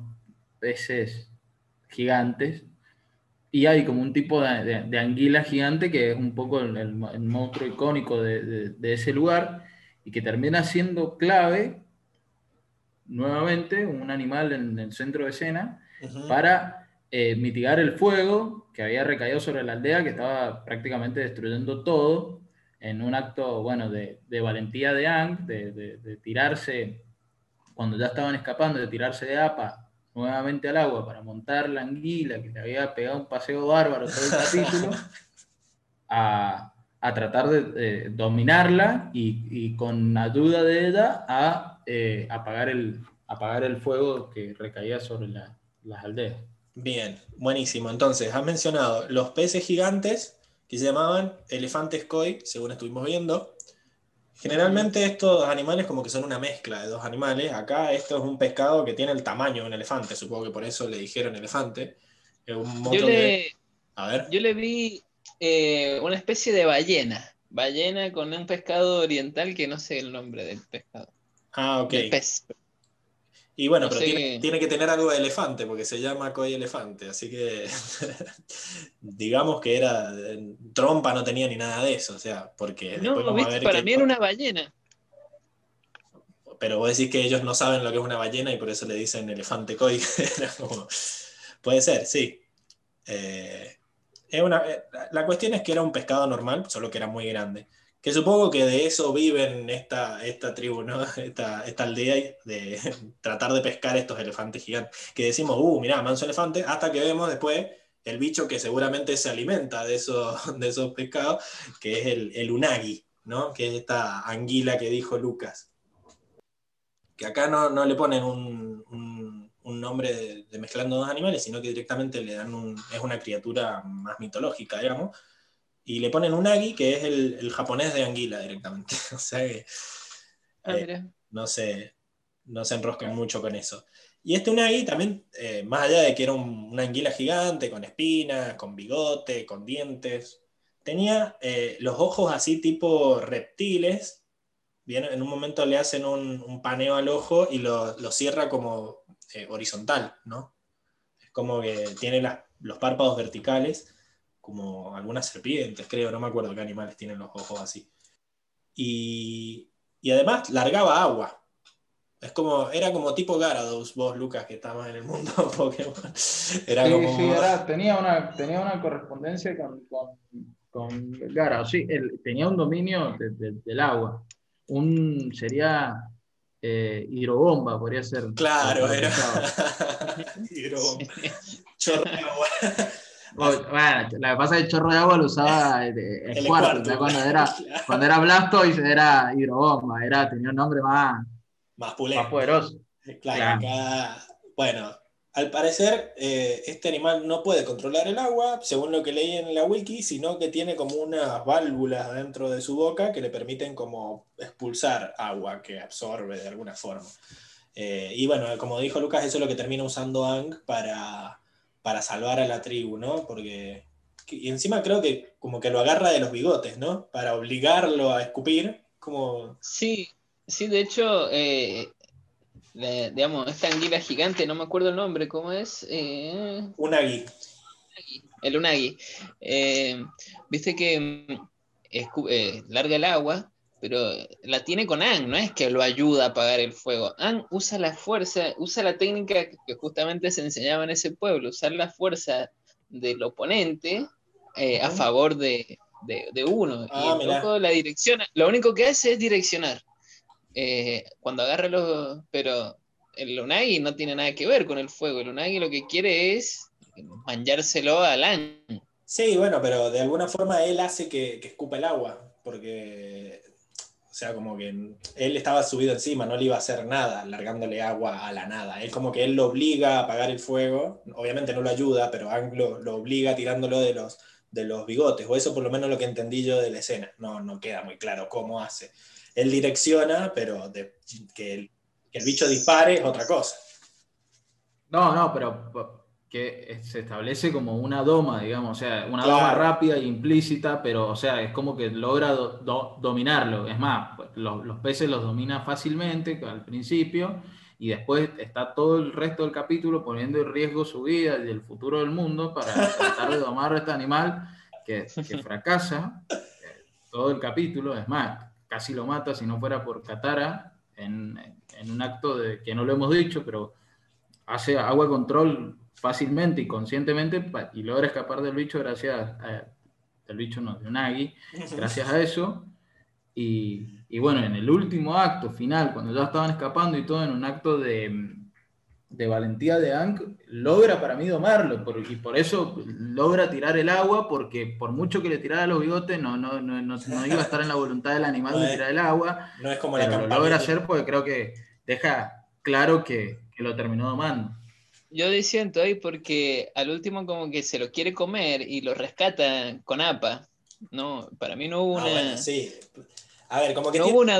peces gigantes y hay como un tipo de, anguila gigante que es un poco el, monstruo icónico de, ese lugar y que termina siendo clave, nuevamente, un animal en el centro de escena, para eh, mitigar el fuego que había recaído sobre la aldea, que estaba prácticamente destruyendo todo, en un acto, bueno, de, valentía de Ang, de, tirarse, cuando ya estaban escapando, de tirarse de APA nuevamente al agua para montar la anguila que le había pegado un paseo bárbaro todo el capítulo, a, tratar de dominarla y, con ayuda de ella a eh, apagar, el, apagar el fuego que recaía sobre las aldeas. Bien, buenísimo. Entonces, has mencionado los peces gigantes que se llamaban elefantes koi, según estuvimos viendo, Generalmente estos animales como que son una mezcla de dos animales. Acá esto es un pescado que tiene el tamaño de un elefante, supongo que por eso le dijeron elefante. yo, le, A ver. yo le vi eh, una especie de ballena. Ballena con un pescado oriental que no sé el nombre del pescado. Ah, ok. pez. Y bueno, pero tiene, que tener algo de elefante, porque se llama Koi Elefante, así que digamos que era trompa, no tenía ni nada de eso, o sea, porque no, para mí era una ballena. Pero vos decís que ellos no saben lo que es una ballena y por eso le dicen elefante Koi. Puede ser, sí. Eh, una... Eh, la cuestión es que era un pescado normal, solo que era muy grande que supongo que de eso viven esta, esta tribu, ¿no? esta, esta aldea, de tratar de pescar estos elefantes gigantes. Que decimos, uh, mirá, manso elefante, hasta que vemos después el bicho que seguramente se alimenta de esos, de esos pescados, que es el, el unagi, ¿no? que es esta anguila que dijo Lucas. Que acá no, no le ponen un, un, nombre de, de, mezclando dos animales, sino que directamente le dan un, es una criatura más mitológica, digamos y le ponen un agi, que es el, japonés de anguila directamente. o sea que ah, eh, no, se, no se enroscan mucho con eso. Y este unagi también, eh, más allá de que era una anguila gigante, con espinas, con bigote, con dientes, tenía eh, los ojos así tipo reptiles. Bien, en un momento le hacen un, paneo al ojo y lo, cierra como horizontal, ¿no? Es como que tiene los párpados verticales como algunas serpientes, creo, no me acuerdo qué animales tienen los ojos así. Y, además largaba agua. Es como, era como tipo Garados, vos, Lucas, que estabas en el mundo Pokémon. Era como... sí tenía, una, tenía una correspondencia con, con, Garados. Sí, tenía un dominio del agua. Un, sería eh, hidrobomba, podría ser. Claro, era. hidrobomba. Chorro agua. Bueno, lo que pasa es que el chorro de agua lo usaba el, cuarto, cuando, era, cuando era Blastoise era hidrobomba, era, tenía un nombre más, más, poderoso. Claro, Acá, bueno, al parecer eh, este animal no puede controlar el agua, según lo que leí en la wiki, sino que tiene como unas válvulas dentro de su boca que le permiten como expulsar agua que absorbe de alguna forma. Eh, y bueno, como dijo Lucas, eso es lo que termina usando Ang para para salvar a la tribu, ¿no? Porque, y encima creo que como que lo agarra de los bigotes, ¿no? Para obligarlo a escupir, como... Sí, sí, de hecho, eh, digamos, esta anguila gigante, no me acuerdo el nombre, ¿cómo es? Eh... Unagi. El unagi. Eh, viste que mm, eh, larga el agua pero la tiene con Ang, no es que lo ayuda a apagar el fuego. Ang usa la fuerza, usa la técnica que justamente se enseñaba en ese pueblo, usar la fuerza del oponente eh, a favor de, uno. y ah, la dirección, lo único que hace es direccionar. Eh, cuando agarra los. Pero el Unagi no tiene nada que ver con el fuego. El Unagi lo que quiere es manjárselo al Ang. Sí, bueno, pero de alguna forma él hace que, que escupa el agua, porque O sea, como que él estaba subido encima, no le iba a hacer nada, largándole agua a la nada. Él como que él lo obliga a apagar el fuego, obviamente no lo ayuda, pero Ang lo, obliga tirándolo de los, de los bigotes, o eso por lo menos lo que entendí yo de la escena. No, no queda muy claro cómo hace. Él direcciona, pero que, el, que el bicho dispare es otra cosa. No, no, pero que se establece como una doma, digamos, o sea, una doma rápida e implícita, pero, o sea, es como que logra dominarlo. Es más, pues, los, peces los domina fácilmente al principio y después está todo el resto del capítulo poniendo en riesgo su vida y el futuro del mundo para tratar de domar a este animal que, fracasa todo el capítulo. Es más, casi lo mata si no fuera por Katara en, en un acto de que no lo hemos dicho, pero hace agua control fácilmente y conscientemente y logra escapar del bicho gracias a, del bicho no, de Unagi, gracias a eso. Y, y, bueno, en el último acto final, cuando ya estaban escapando y todo, en un acto de, de valentía de Ankh, logra para mí domarlo, y por eso logra tirar el agua, porque por mucho que le tirara los bigotes, no, no, no, no, iba a estar en la voluntad del animal de tirar el agua. No es como la Lo logra hacer porque creo que deja claro que, que lo terminó domando yo diciendo ahí porque al último como que se lo quiere comer y lo rescata con APA. No, para mí no hubo ah, una. sí. A ver, como que. No hubo una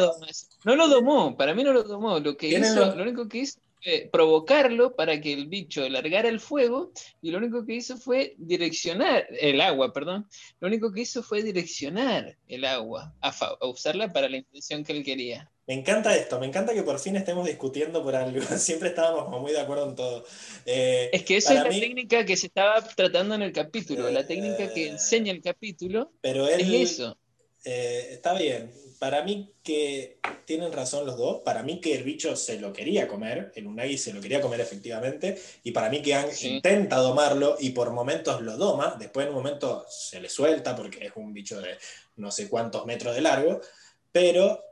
No lo domó, para mí no lo domó. Lo que hizo, lo... único que hizo fue provocarlo para que el bicho largara el fuego y lo único que hizo fue direccionar el agua, perdón. Lo único que hizo fue direccionar el agua a, a usarla para la intención que él quería. Me encanta esto, me encanta que por fin estemos discutiendo por algo. Siempre estábamos como muy de acuerdo en todo. Eh, es que esa es la técnica que se estaba tratando en el capítulo, la técnica que eh, enseña el capítulo. Pero él, es eso. Eh, está bien. Para mí que tienen razón los dos. Para mí que el bicho se lo quería comer, el Unagi se lo quería comer efectivamente. Y para mí que Ang intenta domarlo y por momentos lo doma. Después en un momento se le suelta porque es un bicho de no sé cuántos metros de largo. Pero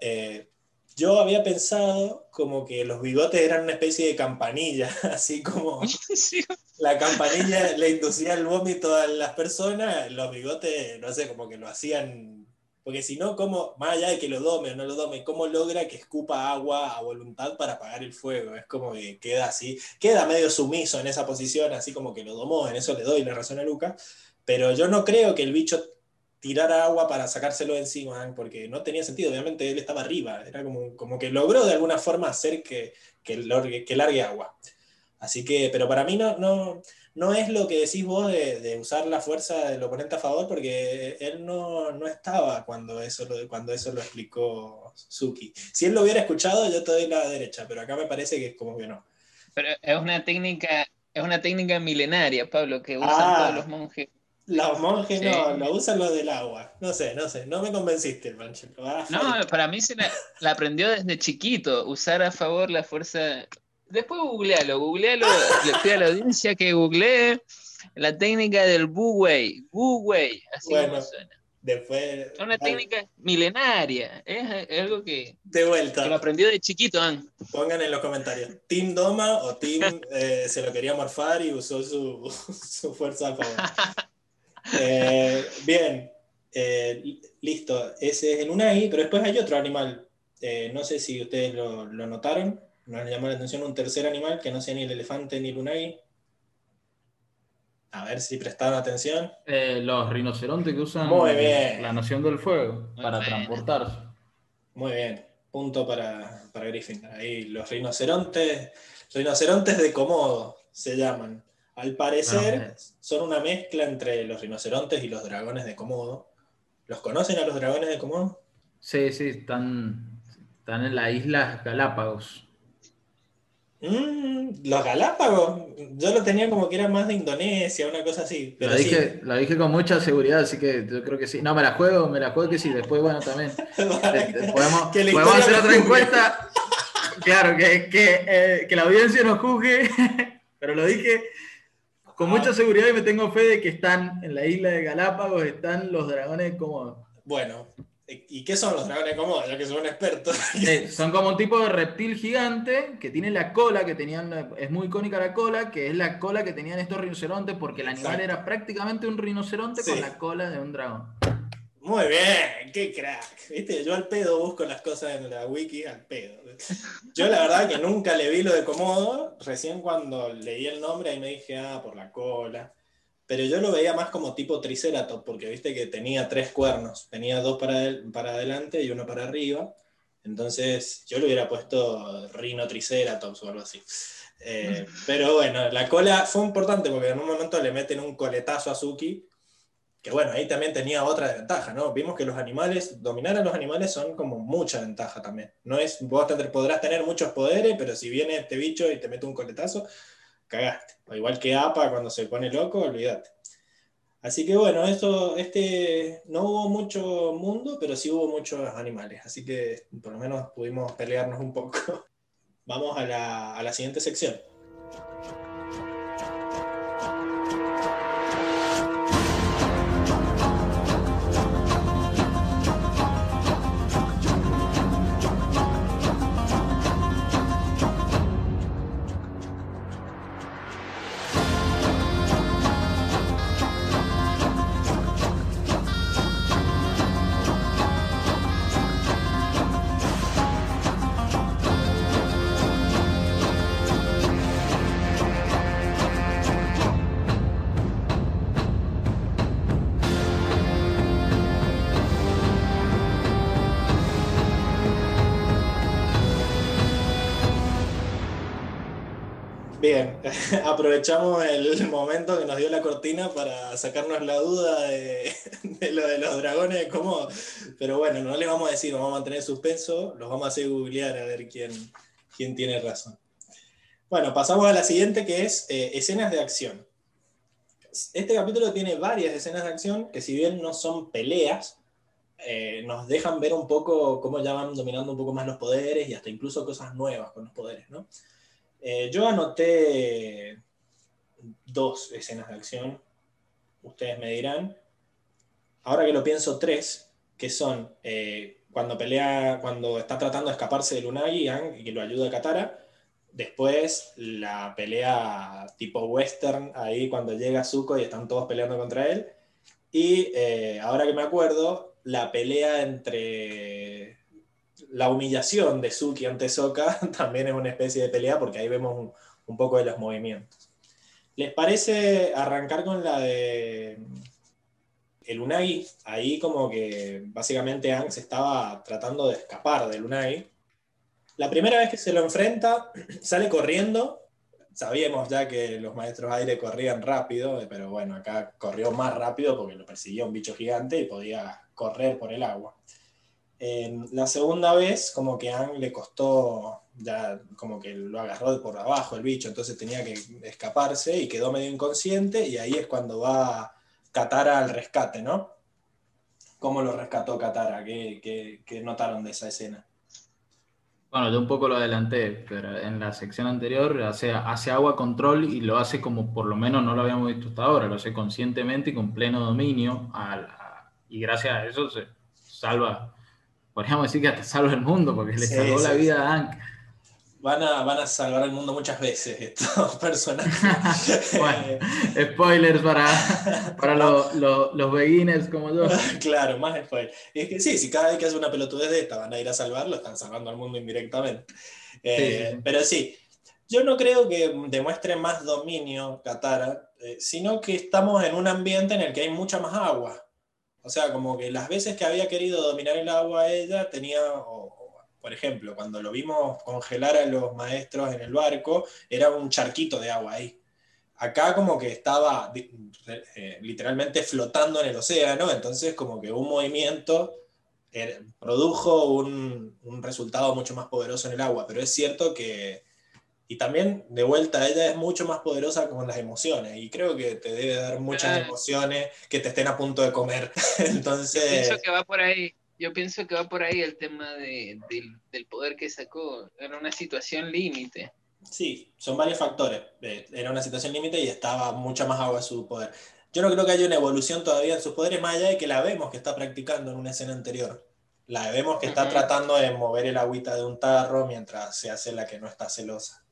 yo había pensado como que los bigotes eran una especie de campanilla, así como la campanilla le inducía el vómito a las personas, los bigotes, no sé, como que lo hacían, porque si no, ¿cómo, más allá de que lo dome o no lo dome, cómo logra que escupa agua a voluntad para apagar el fuego? Es como que queda así, queda medio sumiso en esa posición, así como que lo domó, en eso le doy la razón a Luca, pero yo no creo que el bicho tirar agua para sacárselo de encima, porque no tenía sentido, obviamente él estaba arriba, era como, como que logró de alguna forma hacer que, que, largue, que largue agua. Así que, pero para mí no, no, no es lo que decís vos de, de, usar la fuerza del oponente a favor, porque él no, no estaba cuando eso, lo, cuando eso lo explicó Suki. Si él lo hubiera escuchado, yo te doy la derecha, pero acá me parece que es como que no. Pero es una técnica, es una técnica milenaria, Pablo, que usan ah. todos los monjes los monjes no, lo usan lo del agua. No sé, no sé, no me convenciste, Panchelo. Ah, no, para mí se la, aprendió desde chiquito, usar a favor la fuerza. Después googlealo, googlealo, le pido a la audiencia que googlee la técnica del Wu-Wei, Wu-Wei, así como suena. Después, es una técnica milenaria, es, algo que, de vuelta. lo aprendió de chiquito. Pongan en los comentarios, ¿Team Doma o Team eh, se lo quería morfar y usó su, su fuerza a favor? Eh, bien, eh, listo. Ese es el Unai, pero después hay otro animal. Eh, no sé si ustedes lo, notaron. Nos llamó la atención un tercer animal que no sea ni el elefante ni el Unai. A ver si prestaron atención. los rinocerontes que usan la Nación del Fuego para transportarse. Muy bien. Punto para, para Griffin. Ahí los rinocerontes, rinocerontes de Komodo se llaman. Al parecer son una mezcla entre los rinocerontes y los dragones de Komodo. ¿Los conocen a los dragones de Komodo? Sí, sí, están, están en las Islas Galápagos. Mm, los Galápagos, yo lo tenía como que era más de Indonesia, una cosa así. Pero dije, la dije con mucha seguridad, así que yo creo que sí. No, me la juego, me la juego que sí. Después, bueno, también. podemos, podemos hacer otra encuesta. claro, que, que, eh, que la audiencia nos juzgue, pero lo dije con mucha seguridad y me tengo fe de que están en la isla de Galápagos, están los dragones como... Bueno, ¿y qué son los dragones como? Ya que son expertos. son como un tipo de reptil gigante que tiene la cola que tenían, es muy icónica la cola, que es la cola que tenían estos rinocerontes porque el animal era prácticamente un rinoceronte con la cola de un dragón. Muy bien, qué crack. ¿Viste? Yo al pedo busco las cosas en la wiki al pedo. Yo la verdad que nunca le vi lo de Komodo, recién cuando leí el nombre ahí me dije, ah, por la cola. Pero yo lo veía más como tipo Triceratops, porque viste que tenía tres cuernos, tenía dos para, para adelante y uno para arriba. Entonces yo le hubiera puesto Rhino Triceratops o algo así. Eh, pero bueno, la cola fue importante porque en un momento le meten un coletazo a Suki que bueno, ahí también tenía otra desventaja, ¿no? Vimos que los animales, dominar a los animales son como mucha ventaja también. No es, vos podrás tener muchos poderes, pero si viene este bicho y te mete un coletazo, cagaste. O igual que APA cuando se pone loco, olvídate. Así que bueno, esto, este, no hubo mucho mundo, pero sí hubo muchos animales. Así que por lo menos pudimos pelearnos un poco. Vamos a la, a la siguiente sección. aprovechamos el momento que nos dio la cortina para sacarnos la duda de, lo de los dragones, cómo, pero bueno, no les vamos a decir, vamos a mantener suspenso, los vamos a hacer googlear a ver quién, quién tiene razón. Bueno, pasamos a la siguiente que es eh, escenas de acción. Este capítulo tiene varias escenas de acción que si bien no son peleas, eh, nos dejan ver un poco cómo ya van dominando un poco más los poderes y hasta incluso cosas nuevas con los poderes, ¿no? Eh, yo anoté dos escenas de acción, ustedes me dirán. Ahora que lo pienso, tres, que son eh, cuando pelea, cuando está tratando de escaparse de Lunagi y que lo ayuda a Katara. Después la pelea tipo western, ahí cuando llega Zuko y están todos peleando contra él. Y eh, ahora que me acuerdo, la pelea entre la humillación de Suki ante Soka también es una especie de pelea porque ahí vemos un, poco de los movimientos. ¿Les parece arrancar con la de el Unagi? Ahí como que básicamente Ang se estaba tratando de escapar del Unagi. La primera vez que se lo enfrenta, sale corriendo. Sabíamos ya que los maestros aire corrían rápido, pero bueno, acá corrió más rápido porque lo persiguió un bicho gigante y podía correr por el agua la segunda vez, como que a Ang le costó, ya como que lo agarró por abajo el bicho, entonces tenía que escaparse y quedó medio inconsciente, y ahí es cuando va Katara al rescate, ¿no? ¿Cómo lo rescató Katara? ¿Qué, notaron de esa escena? Bueno, yo un poco lo adelanté, pero en la sección anterior hace agua control y lo hace como por lo menos no lo habíamos visto hasta ahora, lo hace conscientemente y con pleno dominio, y gracias a eso se salva podríamos decir que hasta salva el mundo, porque le salvó la vida a Hank. Van a, van a salvar el mundo muchas veces estos personajes. bueno, spoilers para, para los beginners como yo. claro, más spoilers. es que sí, si cada vez que hace una pelotudez de esta van a ir a salvarlo, están salvando al mundo indirectamente. Eh, pero sí, yo no creo que demuestre más dominio Katara, eh, sino que estamos en un ambiente en el que hay mucha más agua. O sea, como que las veces que había querido dominar el agua ella tenía, por ejemplo, cuando lo vimos congelar a los maestros en el barco, era un charquito de agua ahí. Acá como que estaba eh, literalmente flotando en el océano, entonces como que un movimiento eh, produjo un resultado mucho más poderoso en el agua, pero es cierto que y también, de vuelta, ella es mucho más poderosa con las emociones. Y creo que te debe dar muchas emociones que te estén a punto de comer. Entonces. Yo pienso que va por ahí. Yo pienso que va por ahí el tema de, del poder que sacó. Era una situación límite. Sí, son varios factores. Eh, era una situación límite y estaba mucha más agua su poder. Yo no creo que haya una evolución todavía en sus poderes, más allá de que la vemos que está practicando en una escena anterior. La vemos que está tratando de mover el agüita de un tarro mientras se hace la que no está celosa.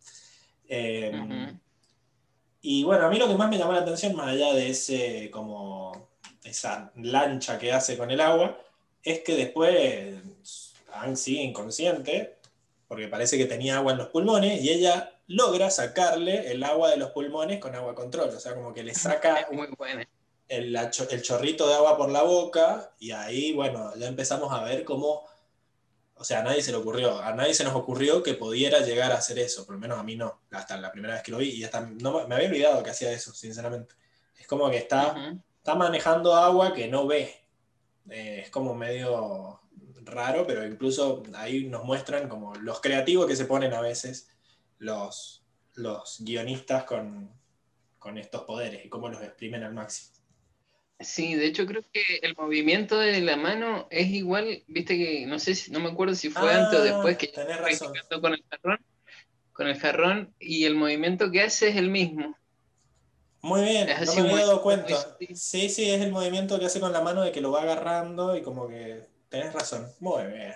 Em, y bueno, a mí lo que más me llamó la atención, más allá de ese como esa lancha que hace con el agua, es que después Ang sigue inconsciente, porque parece que tenía agua en los pulmones, y ella logra sacarle el agua de los pulmones con agua control, o sea, como que le saca el, el chorrito de agua por la boca, y ahí, bueno, ya empezamos a ver cómo o sea, a nadie se le ocurrió, a nadie se nos ocurrió que pudiera llegar a hacer eso, por lo menos a mí no, hasta la primera vez que lo vi, y hasta no, me había olvidado que hacía eso, sinceramente. Es como que está, está manejando agua que no ve. Eh, es como medio raro, pero incluso ahí nos muestran como los creativos que se ponen a veces los, los guionistas con, con estos poderes y cómo los exprimen al máximo. Sí, de hecho creo que el movimiento de la mano es igual, viste que no sé si, no me acuerdo si fue antes o después que tenés razón. con el jarrón, con el jarrón y el movimiento que hace es el mismo. Muy bien, no me había dado cuenta. Sí, sí, es el movimiento que hace con la mano de que lo va agarrando y como que tenés razón. Muy bien.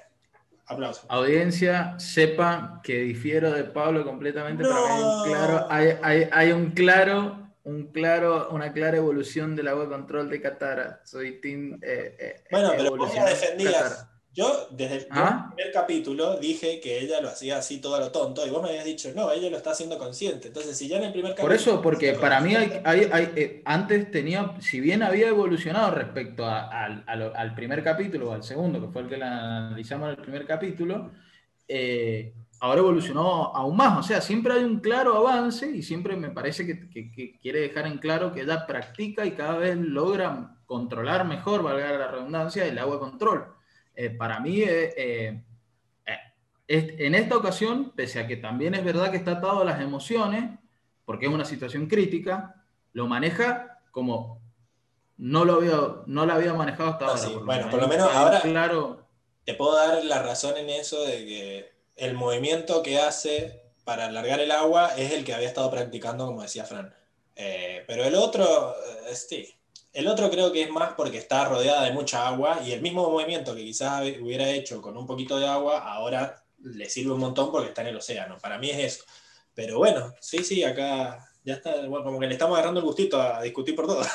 Aplausos. Audiencia, sepa que difiero de Pablo completamente, pero hay claro, hay, hay, hay un claro un claro, una clara evolución del agua control de Qatar. Soy team. Eh, eh, bueno, pero vos la defendías. Yo, desde el ¿Ah? primer capítulo, dije que ella lo hacía así todo a lo tonto, y vos me habías dicho, no, ella lo está haciendo consciente. Entonces, si ya en el primer capítulo. Por eso, porque para mí, hay, hay, eh, antes tenía, si bien había evolucionado respecto al primer capítulo o al segundo, que fue el que la analizamos en el primer capítulo, eh, ahora evolucionó aún más. O sea, siempre hay un claro avance y siempre me parece que, quiere dejar en claro que ella practica y cada vez logra controlar mejor, valga la redundancia, el agua control. Eh, para mí, eh, eh, en esta ocasión, pese a que también es verdad que está atado a las emociones, porque es una situación crítica, lo maneja como no lo había, no lo había manejado hasta ahora. bueno, por lo menos ahora claro... te puedo dar la razón en eso de que el movimiento que hace para alargar el agua es el que había estado practicando, como decía Fran. Eh, pero el otro, eh, sí, el otro creo que es más porque está rodeada de mucha agua y el mismo movimiento que quizás hubiera hecho con un poquito de agua, ahora le sirve un montón porque está en el océano. Para mí es eso. Pero bueno, sí, sí, acá ya está, como que le estamos agarrando el gustito a discutir por todo.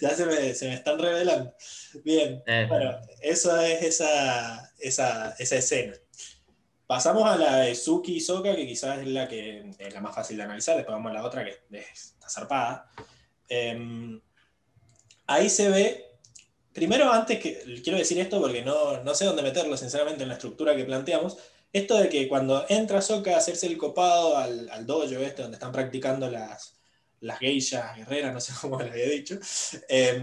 ya se me, se me, están revelando. Bien, eh. bueno, eso es esa, esa, esa, escena. Pasamos a la de Suki y Soka, que quizás es la que es la más fácil de analizar, después vamos a la otra que está zarpada. Em, ahí se ve, primero antes que, quiero decir esto porque no, no sé dónde meterlo sinceramente en la estructura que planteamos, esto de que cuando entra Soka a hacerse el copado al, al dojo este donde están practicando las, las geishas guerreras, no sé cómo le había dicho. Eh,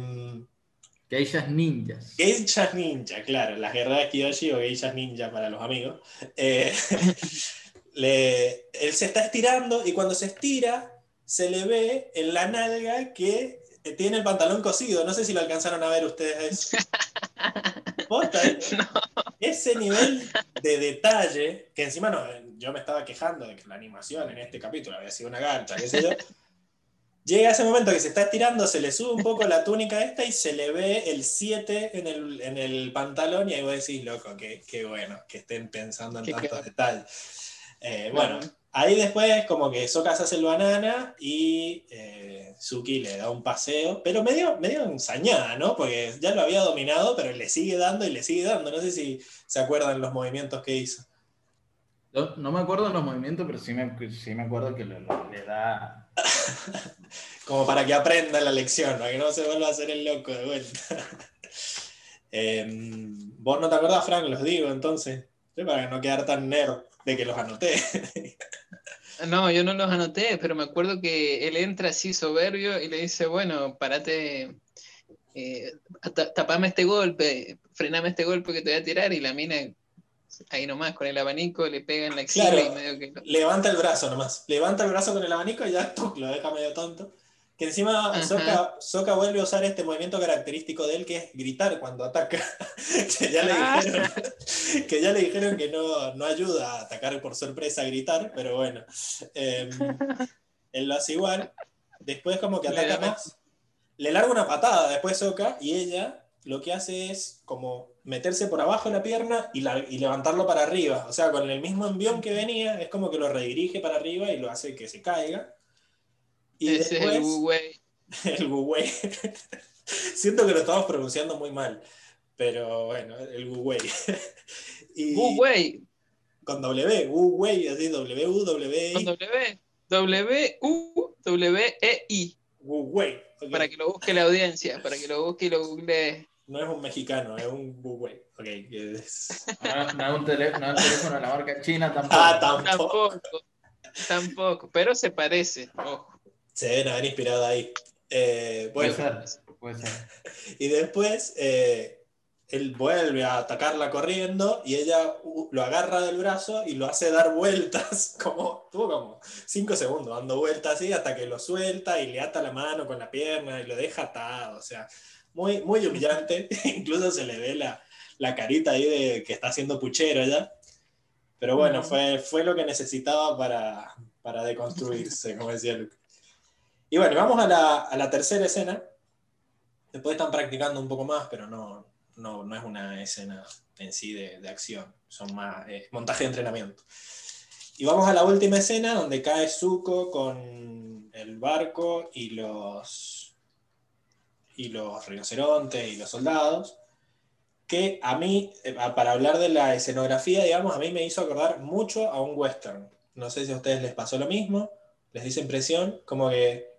geishas ninjas. Geishas ninja, claro, las guerreras Kiyoshi o geishas ninja para los amigos. Eh, él se está estirando y cuando se estira, se le ve en la nalga que tiene el pantalón cosido. No sé si lo alcanzaron a ver ustedes. ¿eh? Ese nivel de detalle, que encima no, yo me estaba quejando de que la animación en este capítulo había sido una gancha, qué sé yo. Llega ese momento que se está estirando, se le sube un poco la túnica esta y se le ve el 7 en el, pantalón y ahí vos decís, loco, qué, bueno que estén pensando en tantos detalles. Eh, bueno, ahí después como que Soka se hace el banana y eh, Suki le da un paseo, pero medio, medio ensañada, ¿no? Porque ya lo había dominado, pero le sigue dando y le sigue dando. No sé si se acuerdan los movimientos que hizo. No, me acuerdo de los movimientos, pero sí me, sí me acuerdo que le da Como para que aprenda la lección, para que no se vuelva a hacer el loco de vuelta. Em, ¿Vos no te acordás, Frank? Los digo entonces. Para no quedar tan nerd de que los anoté. No, yo no los anoté, pero me acuerdo que él entra así soberbio y le dice, bueno, parate, eh, tapame este golpe, frename este golpe que te voy a tirar, y la mina ahí nomás con el abanico le pega en la axila y medio que... Levanta el brazo nomás, levanta el brazo con el abanico y ya lo deja medio tonto. Que encima Soka, vuelve a usar este movimiento característico de él que es gritar cuando ataca. que, ya le ah. dijeron, que ya le dijeron que no, no ayuda a atacar por sorpresa a gritar, pero bueno. Em, él lo hace igual. Después como que ataca más. Le larga una patada después Soka y ella lo que hace es como meterse por abajo la pierna y, levantarlo para arriba. O sea, con el mismo envión que venía, es como que lo redirige para arriba y lo hace que se caiga. Y después el Wu Siento que lo estamos pronunciando muy mal, pero bueno, el Wu y Wu Con W, Wu así W-U-W-I. Con W, W-U-W-E-I. Wu Para que lo busque la audiencia, para que lo busque y lo google. No es un mexicano, es un Wu Okay, es... No, es un teléfono, no es un teléfono de la marca china tampoco. Ah, tampoco. Tampoco, tampoco pero se parece. Se deben haber inspirado ahí. Eh, bueno, puede ser, puede ser. Y después eh, él vuelve a atacarla corriendo y ella uh, lo agarra del brazo y lo hace dar vueltas, como, tuvo como cinco segundos dando vueltas así hasta que lo suelta y le ata la mano con la pierna y lo deja atado. O sea, muy, muy humillante. Incluso se le ve la, la carita ahí de que está haciendo puchero ya. Pero bueno, fue, fue lo que necesitaba para, para deconstruirse, como decía Luke. Y bueno, vamos a la, a la, tercera escena. Después están practicando un poco más, pero no, no, no es una escena en sí de, acción. Son más montaje de entrenamiento. Y vamos a la última escena donde cae Zuko con el barco y los, y los rinocerontes y los soldados que a mí, eh, para hablar de la escenografía, digamos, a mí me hizo acordar mucho a un western. No sé si a ustedes les pasó lo mismo, les dice impresión, como que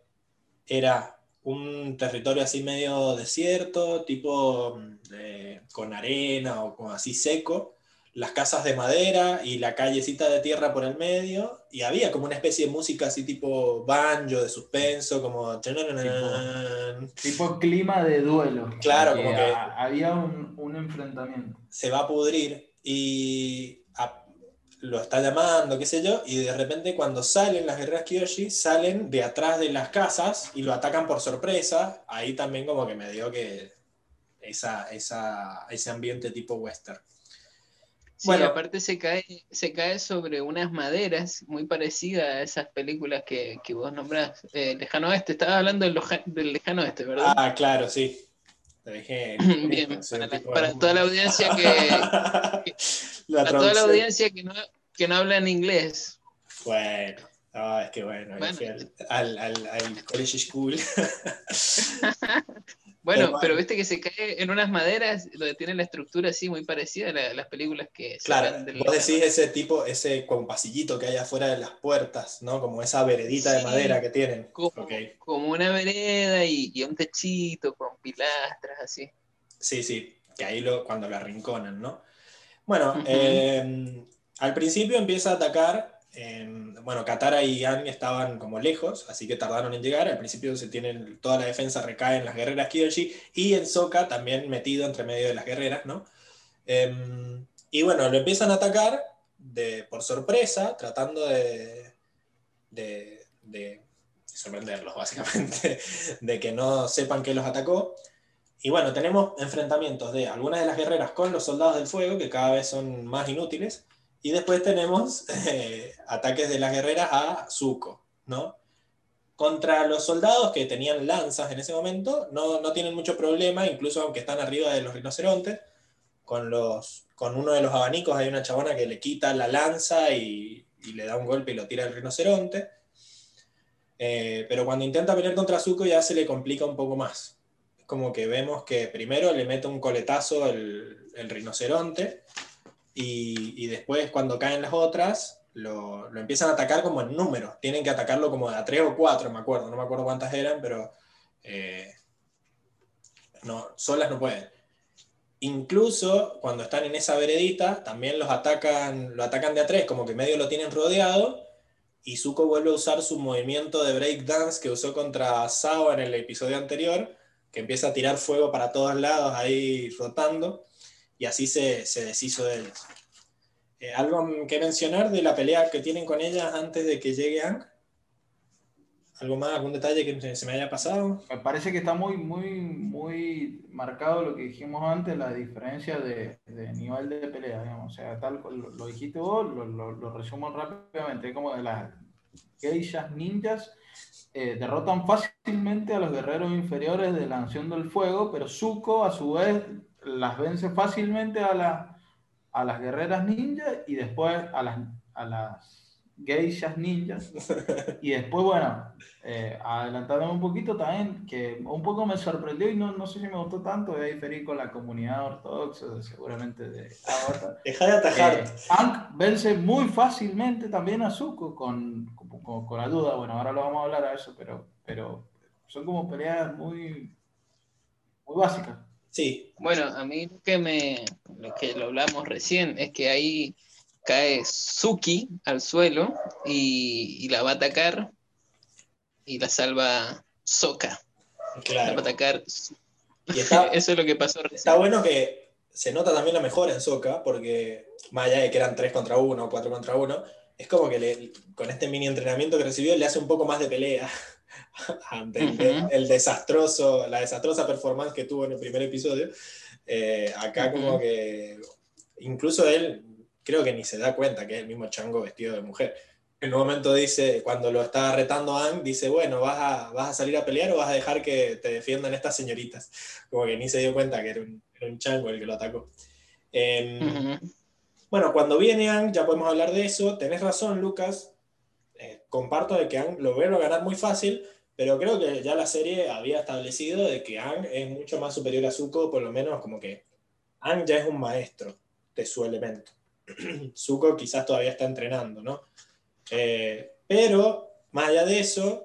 era un territorio así medio desierto, tipo mm, con arena o como así seco, las casas de madera y la callecita de tierra por el medio, y había como una especie de música así tipo banjo, de suspenso, como... Tipo, clima de duelo. Claro, como que... Había un, enfrentamiento. Se va a pudrir y lo está llamando, qué sé yo, y de repente cuando salen las guerreras Kyoshi, salen de atrás de las casas y lo atacan por sorpresa, ahí también como que me dio que esa, esa, ese ambiente tipo western bueno, aparte se cae, se cae sobre unas maderas muy parecidas a esas películas que, vos nombrás. Eh, lejano Oeste, estabas hablando del, del, Lejano Oeste, ¿verdad? Ah, claro, sí. Dejé. Bien, para, toda la audiencia que. para toda la audiencia que no, que no habla en inglés. Bueno. Ah, es que bueno, al, al, al, college school. Bueno, pero, viste que se cae en unas maderas donde tiene la estructura así muy parecida a, las películas que Claro, vos decís ese tipo, ese como pasillito que hay afuera de las puertas, ¿no? Como esa veredita de madera que tienen. Como, una vereda y, un techito con pilastras así. Sí, sí, que ahí lo, cuando lo arrinconan, ¿no? Bueno, eh, al principio empieza a atacar bueno, Katara y Yang estaban como lejos, así que tardaron en llegar. Al principio se tienen, toda la defensa recae en las guerreras Kyoshi y en Sokka también metido entre medio de las guerreras, ¿no? Em, y bueno, lo empiezan a atacar de, por sorpresa, tratando de, de, de sorprenderlos, básicamente, de que no sepan que los atacó. Y bueno, tenemos enfrentamientos de algunas de las guerreras con los soldados del fuego, que cada vez son más inútiles, y después tenemos eh, ataques de las guerreras a Zuko, ¿no? Contra los soldados que tenían lanzas en ese momento, no, no, tienen mucho problema, incluso aunque están arriba de los rinocerontes. Con, los, con uno de los abanicos hay una chabona que le quita la lanza y, le da un golpe y lo tira al rinoceronte. Eh, pero cuando intenta pelear contra Zuko ya se le complica un poco más. Es como que vemos que primero le mete un coletazo el, el rinoceronte y, después cuando caen las otras, lo, lo, empiezan a atacar como en números. Tienen que atacarlo como a tres o cuatro, me acuerdo. No me acuerdo cuántas eran, pero eh, no, solas no pueden. Incluso cuando están en esa veredita, también los atacan, lo atacan de a tres, como que medio lo tienen rodeado. Y Zuko vuelve a usar su movimiento de breakdance que usó contra Sao en el episodio anterior, que empieza a tirar fuego para todos lados ahí rotando así se, se deshizo de ellos. Eh, ¿Algo que mencionar de la pelea que tienen con ellas antes de que llegue Ang? ¿Algo más, algún detalle que se me haya pasado? Me parece que está muy, muy, muy marcado lo que dijimos antes, la diferencia de, de nivel de pelea, digamos. O sea, tal lo, lo dijiste vos, lo, lo, resumo rápidamente, como de las geishas ninjas eh, derrotan fácilmente a los guerreros inferiores de la Nación del Fuego, pero Zuko a su vez las vence fácilmente a, a las guerreras ninja y después a las, a las geishas ninjas. Y después, bueno, eh, adelantándome un poquito también, que un poco me sorprendió y no, no sé si me gustó tanto, voy a diferir con la comunidad ortodoxa, seguramente de Avatar. Deja de atajar. Eh, Aang vence muy fácilmente también a Zuko con, con, con, la duda. Bueno, ahora lo vamos a hablar a eso, pero, pero son como peleas muy, muy básicas. Sí. Bueno, a mí que me, lo que lo hablamos recién es que ahí cae Suki al suelo y, la va a atacar y la salva Soka. Claro. La va a atacar. Y está, Eso es lo que pasó recién. Está bueno que se nota también la mejora en Soka, porque más allá de que eran 3 contra 1 o 4 contra 1, es como que le, con este mini entrenamiento que recibió le hace un poco más de pelea ante el, el, desastroso, la desastrosa performance que tuvo en el primer episodio. Eh, acá como que incluso él creo que ni se da cuenta que es el mismo chango vestido de mujer. En un momento dice, cuando lo está retando Ang, dice, bueno, ¿vas a, ¿vas a salir a pelear o vas a dejar que te defiendan estas señoritas? Como que ni se dio cuenta que era un, era un chango el que lo atacó. Eh, uh -huh. Bueno, cuando viene Ang, ya podemos hablar de eso. Tenés razón, Lucas. Comparto de que Ang lo veo ganar muy fácil, pero creo que ya la serie había establecido de que Ang es mucho más superior a Zuko, por lo menos como que Ang ya es un maestro de su elemento. Zuko quizás todavía está entrenando, ¿no? Eh, pero, más allá de eso,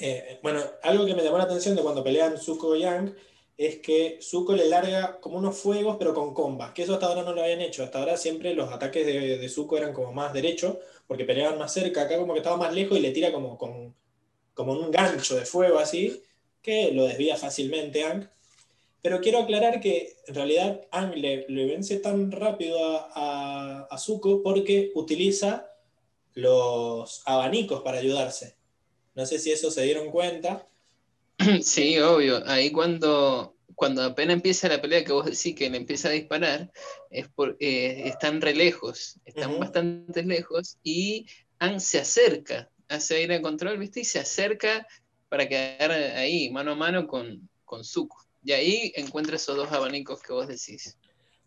eh, bueno, algo que me llamó la atención de cuando pelean Zuko y Yang es que Zuko le larga como unos fuegos, pero con combas, que eso hasta ahora no lo habían hecho. Hasta ahora siempre los ataques de, de Zuko eran como más derechos, porque peleaban más cerca, acá como que estaba más lejos y le tira como, con, como un gancho de fuego así, que lo desvía fácilmente Ang. Pero quiero aclarar que en realidad Ang le, vence tan rápido a, a, a, Zuko porque utiliza los abanicos para ayudarse. No sé si eso se dieron cuenta. Sí, obvio. Ahí cuando, cuando apenas empieza la pelea que vos decís que le empieza a disparar, es por, eh, están re lejos, están uh -huh. bastante lejos y Ang se acerca, hace aire de control, ¿viste? Y se acerca para quedar ahí, mano a mano con, con Zuko. Y ahí encuentra esos dos abanicos que vos decís.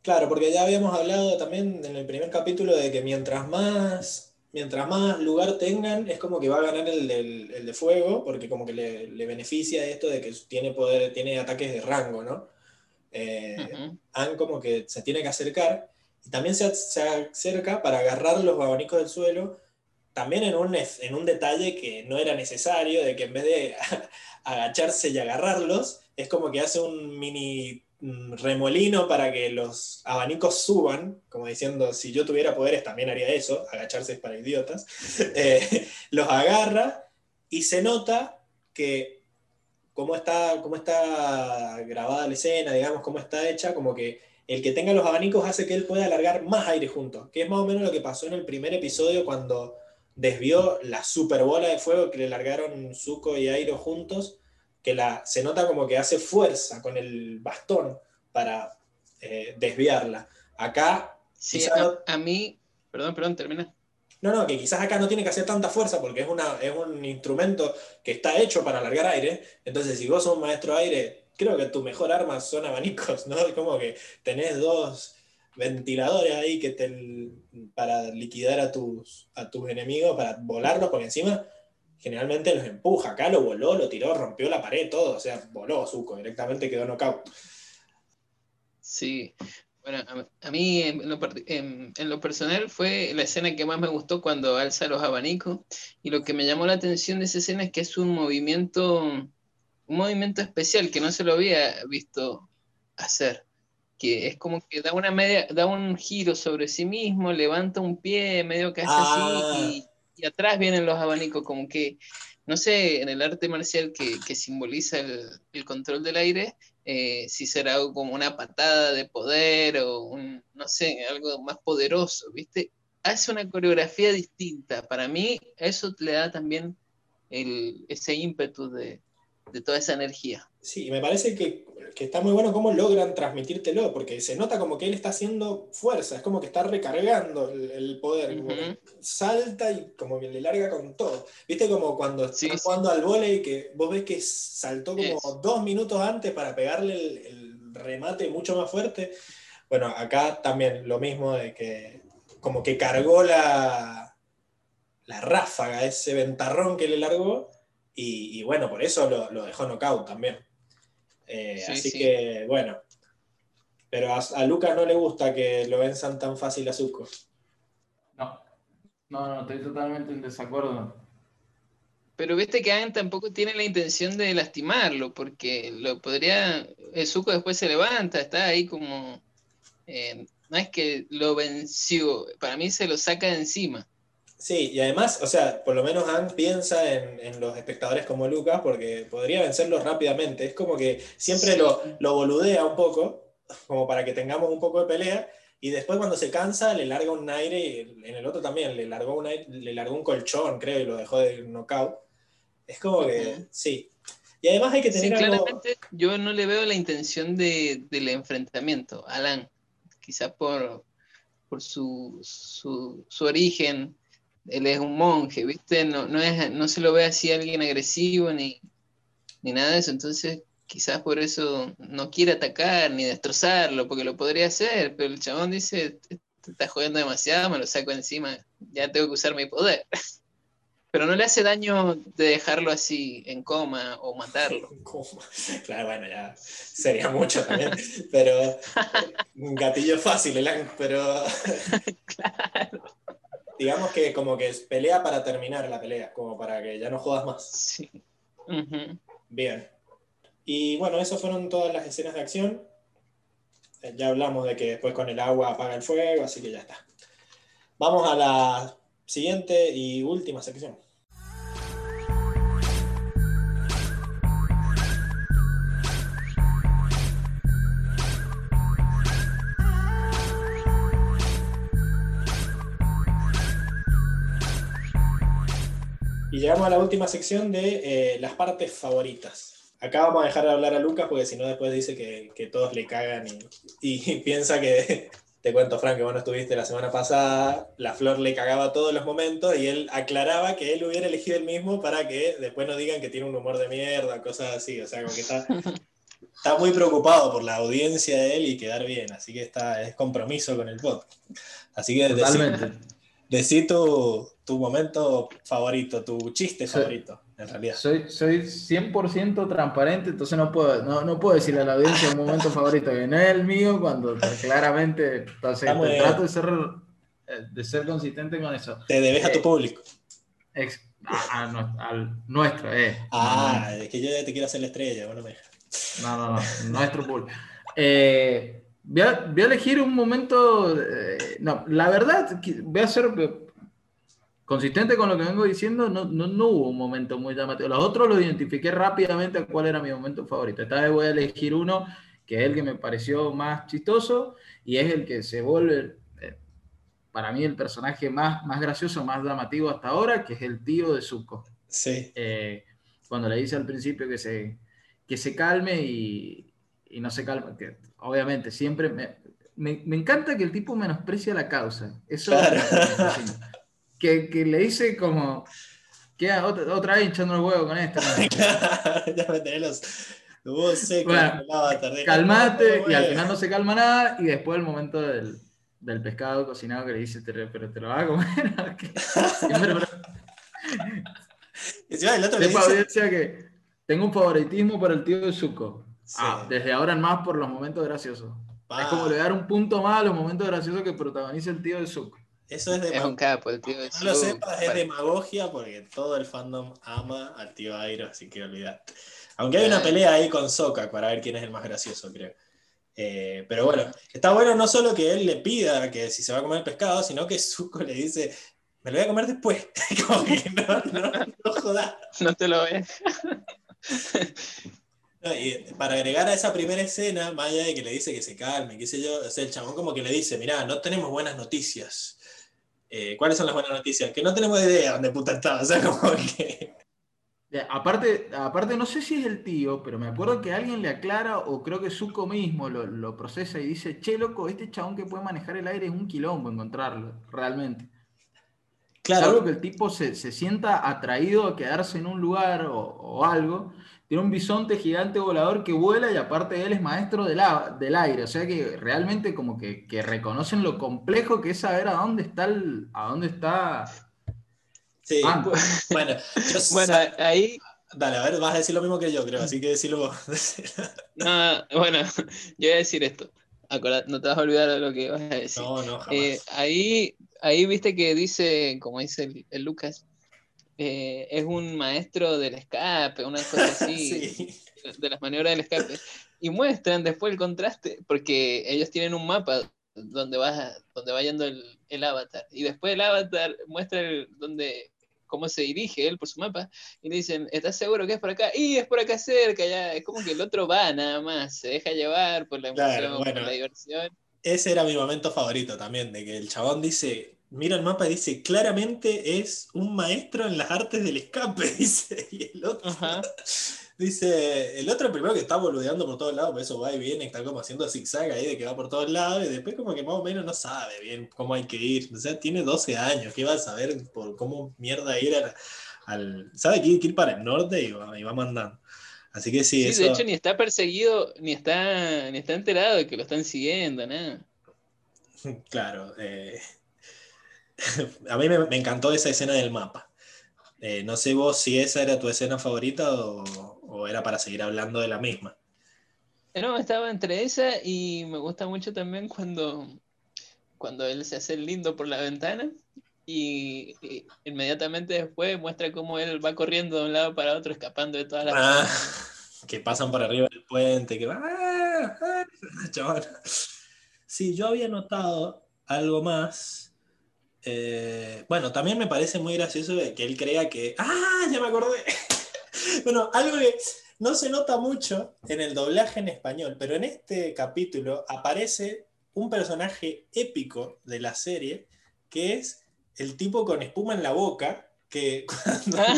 Claro, porque ya habíamos hablado también en el primer capítulo de que mientras más, mientras más lugar tengan, es como que va a ganar el, el, el de fuego, porque como que le, le, beneficia esto de que tiene poder, tiene ataques de rango, ¿no? Eh, uh -huh. Han como que se tiene que acercar, y también se, se acerca para agarrar los abanicos del suelo, también en un, en un detalle que no era necesario, de que en vez de agacharse y agarrarlos, es como que hace un mini remolino para que los abanicos suban, como diciendo, si yo tuviera poderes también haría eso, agacharse para idiotas, eh, los agarra y se nota que cómo está, cómo está grabada la escena, digamos, cómo está hecha, como que el que tenga los abanicos hace que él pueda alargar más aire juntos, que es más o menos lo que pasó en el primer episodio cuando desvió la super bola de fuego que le largaron Zuko y Airo juntos, que la, se nota como que hace fuerza con el bastón para eh, desviarla. Acá... Sí, a, a, mí... Perdón, perdón, termina. No, no, que quizás acá no tiene que hacer tanta fuerza porque es, una, es un instrumento que está hecho para alargar aire. Entonces, si vos sos un maestro aire, creo que tu mejor arma son abanicos, ¿no? Como que tenés dos ventiladores ahí que te, para liquidar a tus, a tus enemigos, para volarlos por encima, generalmente los empuja. Acá lo voló, lo tiró, rompió la pared, todo. O sea, voló Zuko, directamente quedó knockout. Sí. Bueno, a, mí en lo, en, en lo, personal fue la escena que más me gustó cuando alza los abanicos. Y lo que me llamó la atención de esa escena es que es un movimiento, un movimiento especial que no se lo había visto hacer que es como que da una media, da un giro sobre sí mismo, levanta un pie, medio que hace ah. así, y, y, atrás vienen los abanicos, como que, no sé, en el arte marcial que, que simboliza el, el, control del aire, eh, si será algo como una patada de poder o no sé, algo más poderoso, ¿viste? Hace una coreografía distinta. Para mí, eso le da también el, ese ímpetu de, de toda esa energía. Sí, me parece que, que, está muy bueno cómo logran transmitírtelo, porque se nota como que él está haciendo fuerza, es como que está recargando el, el poder, uh -huh. salta y como que le larga con todo. ¿Viste como cuando sí, están jugando al volei que vos ves que saltó como es. dos minutos antes para pegarle el, el, remate mucho más fuerte? Bueno, acá también lo mismo de que como que cargó la, la ráfaga, ese ventarrón que le largó, y, bueno, por eso lo, dejó knockout también. Eh, así que, bueno. Pero a, Lucas no le gusta que lo venzan tan fácil a Zuko. No, no, no, estoy totalmente en desacuerdo. Pero viste que Aang tampoco tiene la intención de lastimarlo, porque lo podría. El Zuko después se levanta, está ahí como. Eh, no es que lo venció, para mí se lo saca de encima. Sí, y además, o sea, por lo menos Ang piensa en, los espectadores como Lucas, porque podría vencerlo rápidamente. Es como que siempre lo, lo boludea un poco, como para que tengamos un poco de pelea, y después cuando se cansa le larga un aire, y en el otro también, le largó un, le largó un colchón, creo, y lo dejó de knockout. Es como que, sí. Y además hay que tener sí, claramente yo no le veo la intención de, del enfrentamiento, Alan. Quizás por, por su, su, su origen, él es un monje, ¿viste? No, no, es, no se lo ve así alguien agresivo ni, nada de eso, entonces quizás por eso no quiere atacar ni destrozarlo, porque lo podría hacer, pero el chabón dice, te, estás jugando demasiado, me lo saco encima, ya tengo que usar mi poder. Pero no le hace daño de dejarlo así en coma o matarlo. Claro, bueno, ya sería mucho también. Pero un gatillo fácil, pero. claro digamos que como que pelea para terminar la pelea, como para que ya no jodas más. Sí. Bien. Y bueno, esas fueron todas las escenas de acción. Eh, ya hablamos de que después con el agua apaga el fuego, así que ya está. Vamos a la siguiente y última sección. Llegamos a la última sección de eh, las partes favoritas. Acá vamos a dejar de hablar a Lucas porque si no después dice que, todos le cagan y, piensa que, te cuento Frank, que vos no estuviste la semana pasada, la flor le cagaba todos los momentos y él aclaraba que él hubiera elegido el mismo para que después no digan que tiene un humor de mierda, cosas así. O sea, como que está, está muy preocupado por la audiencia de él y quedar bien, así que está, es compromiso con el podcast. Así que Totalmente. Decí tu, tu, momento favorito, tu chiste favorito, en realidad. Soy, soy 100% transparente, entonces no puedo, no, no, puedo decirle a la audiencia un momento favorito que no es el mío, cuando claramente entonces, trato de ser, eh, de ser consistente con eso. Te debes a tu eh, público. al nuestro, eh. Ah, es que yo ya te quiero hacer la estrella, bueno, me No, no, no, nuestro público. Eh, Voy a, elegir un momento. Eh, no, la verdad, voy a ser consistente con lo que vengo diciendo. No, no, hubo un momento muy llamativo. Los otros los identifiqué rápidamente cuál era mi momento favorito. Esta vez voy a elegir uno que es el que me pareció más chistoso y es el que se vuelve, eh, para mí, el personaje más, más gracioso, más llamativo hasta ahora, que es el tío de Zuko. Sí. Eh, cuando le dice al principio que se, que se calme y, y no se calma. Que, obviamente, siempre me, me, encanta que el tipo menosprecia la causa. Eso que, que, le dice como que otra, otra vez echando el huevo con esto. ya me tenés los, los secos. calmate, y al final no se calma nada, y después el momento del, del pescado cocinado que le dice, pero te lo vas a comer. Siempre, el otro le dice... que tengo un favoritismo para el tío de Zuko. Ah, desde ahora en más por los momentos graciosos. Es como le dar un punto más a los momentos graciosos que protagoniza el tío de Zuko. Eso es de es un capo, el tío de No lo sepas, es demagogia porque todo el fandom ama al tío Airo, así que olvidate. Aunque hay una pelea ahí con Soka para ver quién es el más gracioso, creo. Eh, pero bueno, está bueno no solo que él le pida que si se va a comer pescado, sino que Zuko le dice, me lo voy a comer después. como que no, no, no jodas. No te lo ves. Para agregar a esa primera escena, más allá de que le dice que se calme, qué sé yo, o el chabón como que le dice, mirá, no tenemos buenas noticias. Eh, ¿Cuáles son las buenas noticias? Que no tenemos idea dónde puta está, o sea, como que... Aparte, aparte, no sé si es el tío, pero me acuerdo que alguien le aclara, o creo que Zuko mismo lo, procesa y dice, che, loco, este chabón que puede manejar el aire es un quilombo encontrarlo, realmente. Claro. Salvo que el tipo se, sienta atraído a quedarse en un lugar o, o algo, tiene un bisonte gigante volador que vuela y aparte de él es maestro del, del aire. O sea que realmente como que, reconocen lo complejo que es saber a dónde está a dónde está Sí, Ah. bueno, yo Bueno, ahí, dale, a ver, vas a decir lo mismo que yo, creo, así que decilo vos. no, bueno, yo voy a decir esto. No te vas a olvidar de lo que vas a decir. no, no, jamás. Eh, ahí, ahí viste que dice, como dice el, el Lucas, eh, es un maestro del escape, una cosa así, sí. de las maniobras del escape. Y muestran después el contraste, porque ellos tienen un mapa donde va, donde va yendo el, el avatar. Y después el avatar muestra el- donde, cómo se dirige él por su mapa. Y le dicen, ¿estás seguro que es por acá? Y es por acá cerca, ya. Es como que el otro va nada más, se deja llevar por la emoción, Claro, bueno. por la diversión. Ese era mi momento favorito también, de que el chabón dice, mira el mapa y dice, claramente es un maestro en las artes del escape, dice, y el otro Ajá. dice, el otro primero que está boludeando por todos lados, por eso va y viene, está como haciendo zigzag ahí de que va por todos lados, y después como que más o menos no sabe bien cómo hay que ir, o sea, tiene 12 años, ¿qué va a saber por cómo mierda ir al... al- sabe que hay que ir para el norte y va, y va mandando. Así que sí, Sí, eso... de hecho ni está perseguido, ni está, ni está enterado de que lo están siguiendo, nada. Claro. eh, a mí me, me encantó esa escena del mapa. Eh, no sé vos si esa era tu escena favorita o, o era para seguir hablando de la misma. No, estaba entre esa y me gusta mucho también cuando, cuando él se hace lindo por la ventana y, y inmediatamente después muestra cómo él va corriendo de un lado para otro escapando de todas las... Ah, que pasan por arriba del puente, que va. ¡Ah! ¡Ah! Sí, yo había notado algo más. Eh, bueno, también me parece muy gracioso que él crea que. ¡Ah! Ya me acordé. bueno, algo que no se nota mucho en el doblaje en español, pero en este capítulo aparece un personaje épico de la serie que es el tipo con espuma en la boca que cuando Ah.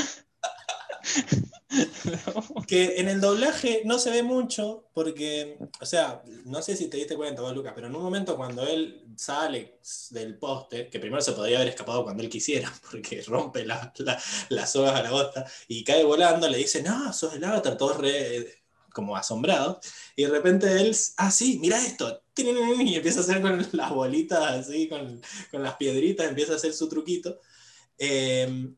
que en el doblaje no se ve mucho porque, o sea, no sé si te diste cuenta vos, Lucas, pero en un momento cuando él sale del poste, que primero se podría haber escapado cuando él quisiera, porque rompe la- la- las sogas a la bosta y cae volando, le dice, no, sos el avatar, todos re, como asombrados, y de repente él, ah, sí, mira esto, y empieza a hacer con las bolitas así, con, con las piedritas, empieza a hacer su truquito. Eh,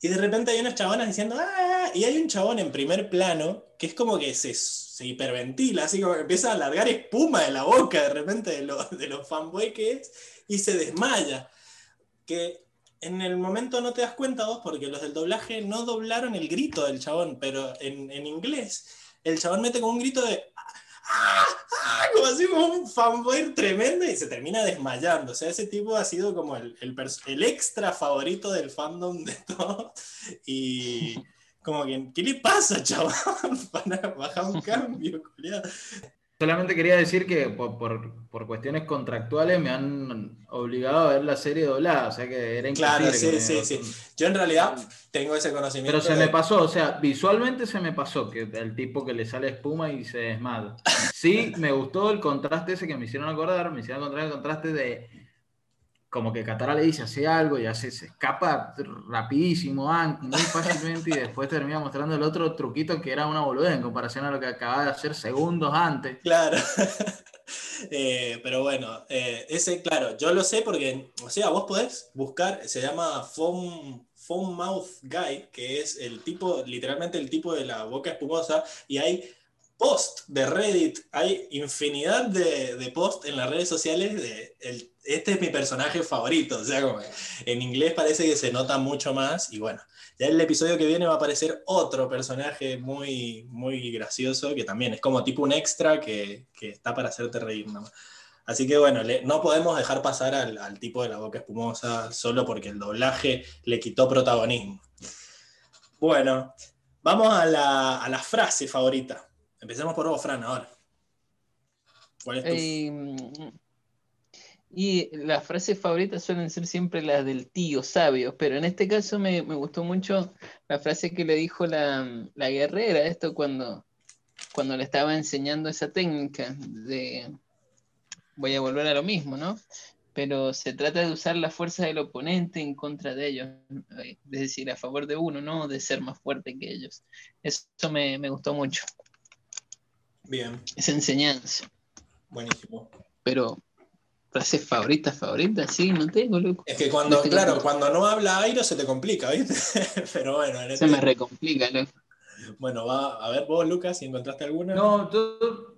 y de repente hay unas chabonas diciendo, ¡ah! Y hay un chabón en primer plano que es como que se, se hiperventila, así como que empieza a largar espuma de la boca de repente de de lo fanboy y se desmaya. Que en el momento no te das cuenta vos porque los del doblaje no doblaron el grito del chabón, pero en, en inglés el chabón mete como un grito de... ¡Ah! Como así como un fanboy tremendo y se termina desmayando. O sea, ese tipo ha sido como el, el, el extra favorito del fandom de todo. Y como que, ¿qué le pasa, chaval? Para bajar un cambio, culiao. Solamente quería decir que por, por- por cuestiones contractuales me han obligado a ver la serie doblada, o sea que era Claro, sí, sí, sí. Yo en realidad tengo ese conocimiento. Pero se de- me pasó, o sea, visualmente se me pasó que el tipo que le sale espuma y se desmada. Sí, me gustó el contraste ese que me hicieron acordar, me hicieron encontrar el contraste de como que Katara le dice hace algo y hace, se escapa rapidísimo, muy fácilmente y después termina mostrando el otro truquito que era una boludez en comparación a lo que acababa de hacer segundos antes. Claro. Eh, pero bueno, eh, ese, claro, yo lo sé porque, o sea, vos podés buscar, se llama Foam, Foam Mouth Guy, que es el tipo, literalmente el tipo de la boca espumosa, y hay post de Reddit, hay infinidad de, de post en las redes sociales de el- este es mi personaje favorito, o sea, como en inglés parece que se nota mucho más, y bueno, ya en el episodio que viene va a aparecer otro personaje muy, muy gracioso, que también es como tipo un extra que, que está para hacerte reír. Así que bueno, no podemos dejar pasar al, al tipo de la boca espumosa solo porque el doblaje le quitó protagonismo. Bueno, vamos a la, a la frase favorita. Empecemos por vos, Fran, ahora. ¿Cuál es tu Eh, y las frases favoritas suelen ser siempre las del tío sabio, pero en este caso me, me gustó mucho la frase que le dijo la, la guerrera, esto cuando, cuando le estaba enseñando esa técnica de, voy a volver a lo mismo, ¿no? Pero se trata de usar la fuerza del oponente en contra de ellos, eh, es decir, a favor de uno, no de ser más fuerte que ellos. Eso me, me gustó mucho, Bien, esa enseñanza. buenísimo. Pero Frase favorita, favorita, sí, no tengo, loco. Es que cuando, claro, cuando no habla Airo se te complica, ¿viste? Pero bueno. se este me recomplica, loco. Bueno, va a ver vos, Lucas, si encontraste alguna. No, yo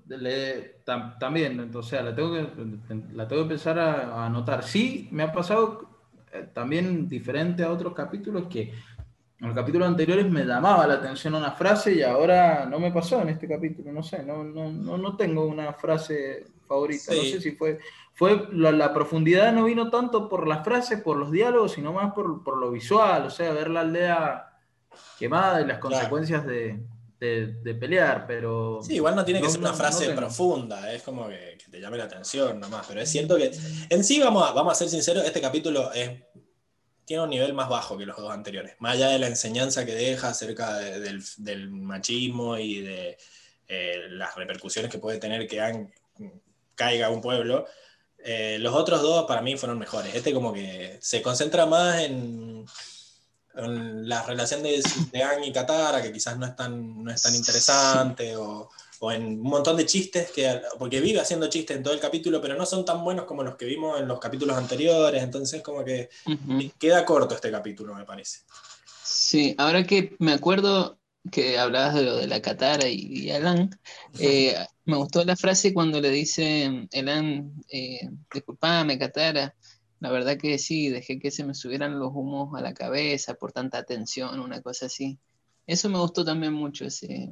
también, o sea, la tengo que, la tengo que empezar a, anotar. Sí, me ha pasado eh, también diferente a otros capítulos que en los capítulos anteriores me llamaba la atención una frase y ahora no me pasó en este capítulo, no sé, no, no, no, tengo una frase favorita, no sé si fue, fue la, profundidad no vino tanto por las frases, por los diálogos, sino más por, por lo visual, o sea, ver la aldea quemada y las consecuencias de, de, pelear, pero... Sí, igual no tiene que ser una frase profunda, es como que, te llame la atención nomás, pero es cierto que en sí, vamos a, vamos a ser sinceros, este capítulo es tiene un nivel más bajo que los dos anteriores. Más allá de la enseñanza que deja acerca del, machismo y de eh, las repercusiones que puede tener que caiga un pueblo, eh, los otros dos para mí fueron mejores. Este como que se concentra más en, la relación de, de y Katara, que quizás no es tan, no es tan interesante, o o en un montón de chistes, que, porque vive haciendo chistes en todo el capítulo, pero no son tan buenos como los que vimos en los capítulos anteriores, entonces como que queda corto este capítulo, me parece. Sí, ahora que me acuerdo que hablabas de lo de la Katara y, Alan, eh, me gustó la frase cuando le dice Alan, eh, disculpame Katara, la verdad que sí, dejé que se me subieran los humos a la cabeza por tanta atención, una cosa así. Eso me gustó también mucho, ese,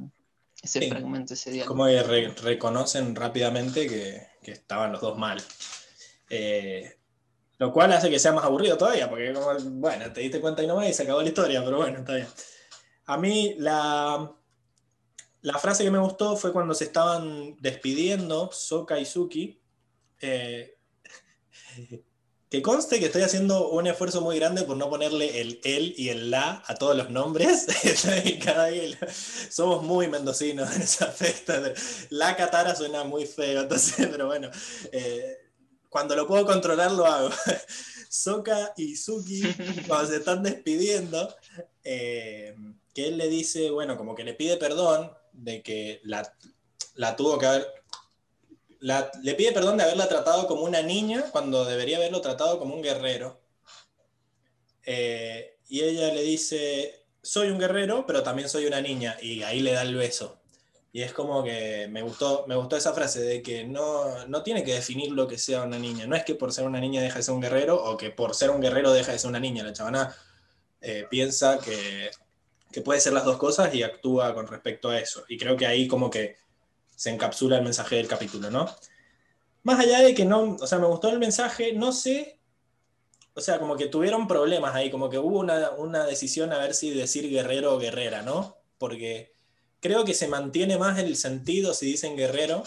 ese fragmento, ese diálogo. Como que reconocen rápidamente que, que, estaban los dos mal. Eh, lo cual hace que sea más aburrido todavía, porque como, bueno, te diste cuenta y no más y se acabó la historia, pero bueno, está bien. A mí la, la frase que me gustó fue cuando se estaban despidiendo Soka y Suki. Eh, que conste que estoy haciendo un esfuerzo muy grande por no ponerle el él y el la a todos los nombres. Somos muy mendocinos en esa festa. La Catara suena muy feo, entonces, pero bueno, eh, cuando lo puedo controlar lo hago. Soka y Suki, cuando se están despidiendo, eh, que él le dice, bueno, como que le pide perdón de que la, la tuvo que haber le pide perdón de haberla tratado como una niña cuando debería haberlo tratado como un guerrero. Eh, y ella le dice, soy un guerrero, pero también soy una niña, y ahí le da el beso. Y es como que me gustó, me gustó esa frase de que no, no tiene que definir lo que sea una niña. No es que por ser una niña deja de ser un guerrero o que por ser un guerrero deja de ser una niña. La chavana eh, piensa que, que puede ser las dos cosas y actúa con respecto a eso. Y creo que ahí como que se encapsula el mensaje del capítulo, ¿no? Más allá de que no, o sea, me gustó el mensaje, no sé, o sea, como que tuvieron problemas ahí, como que hubo una, decisión a ver si decir guerrero o guerrera, ¿no? Porque creo que se mantiene más el sentido si dicen guerrero,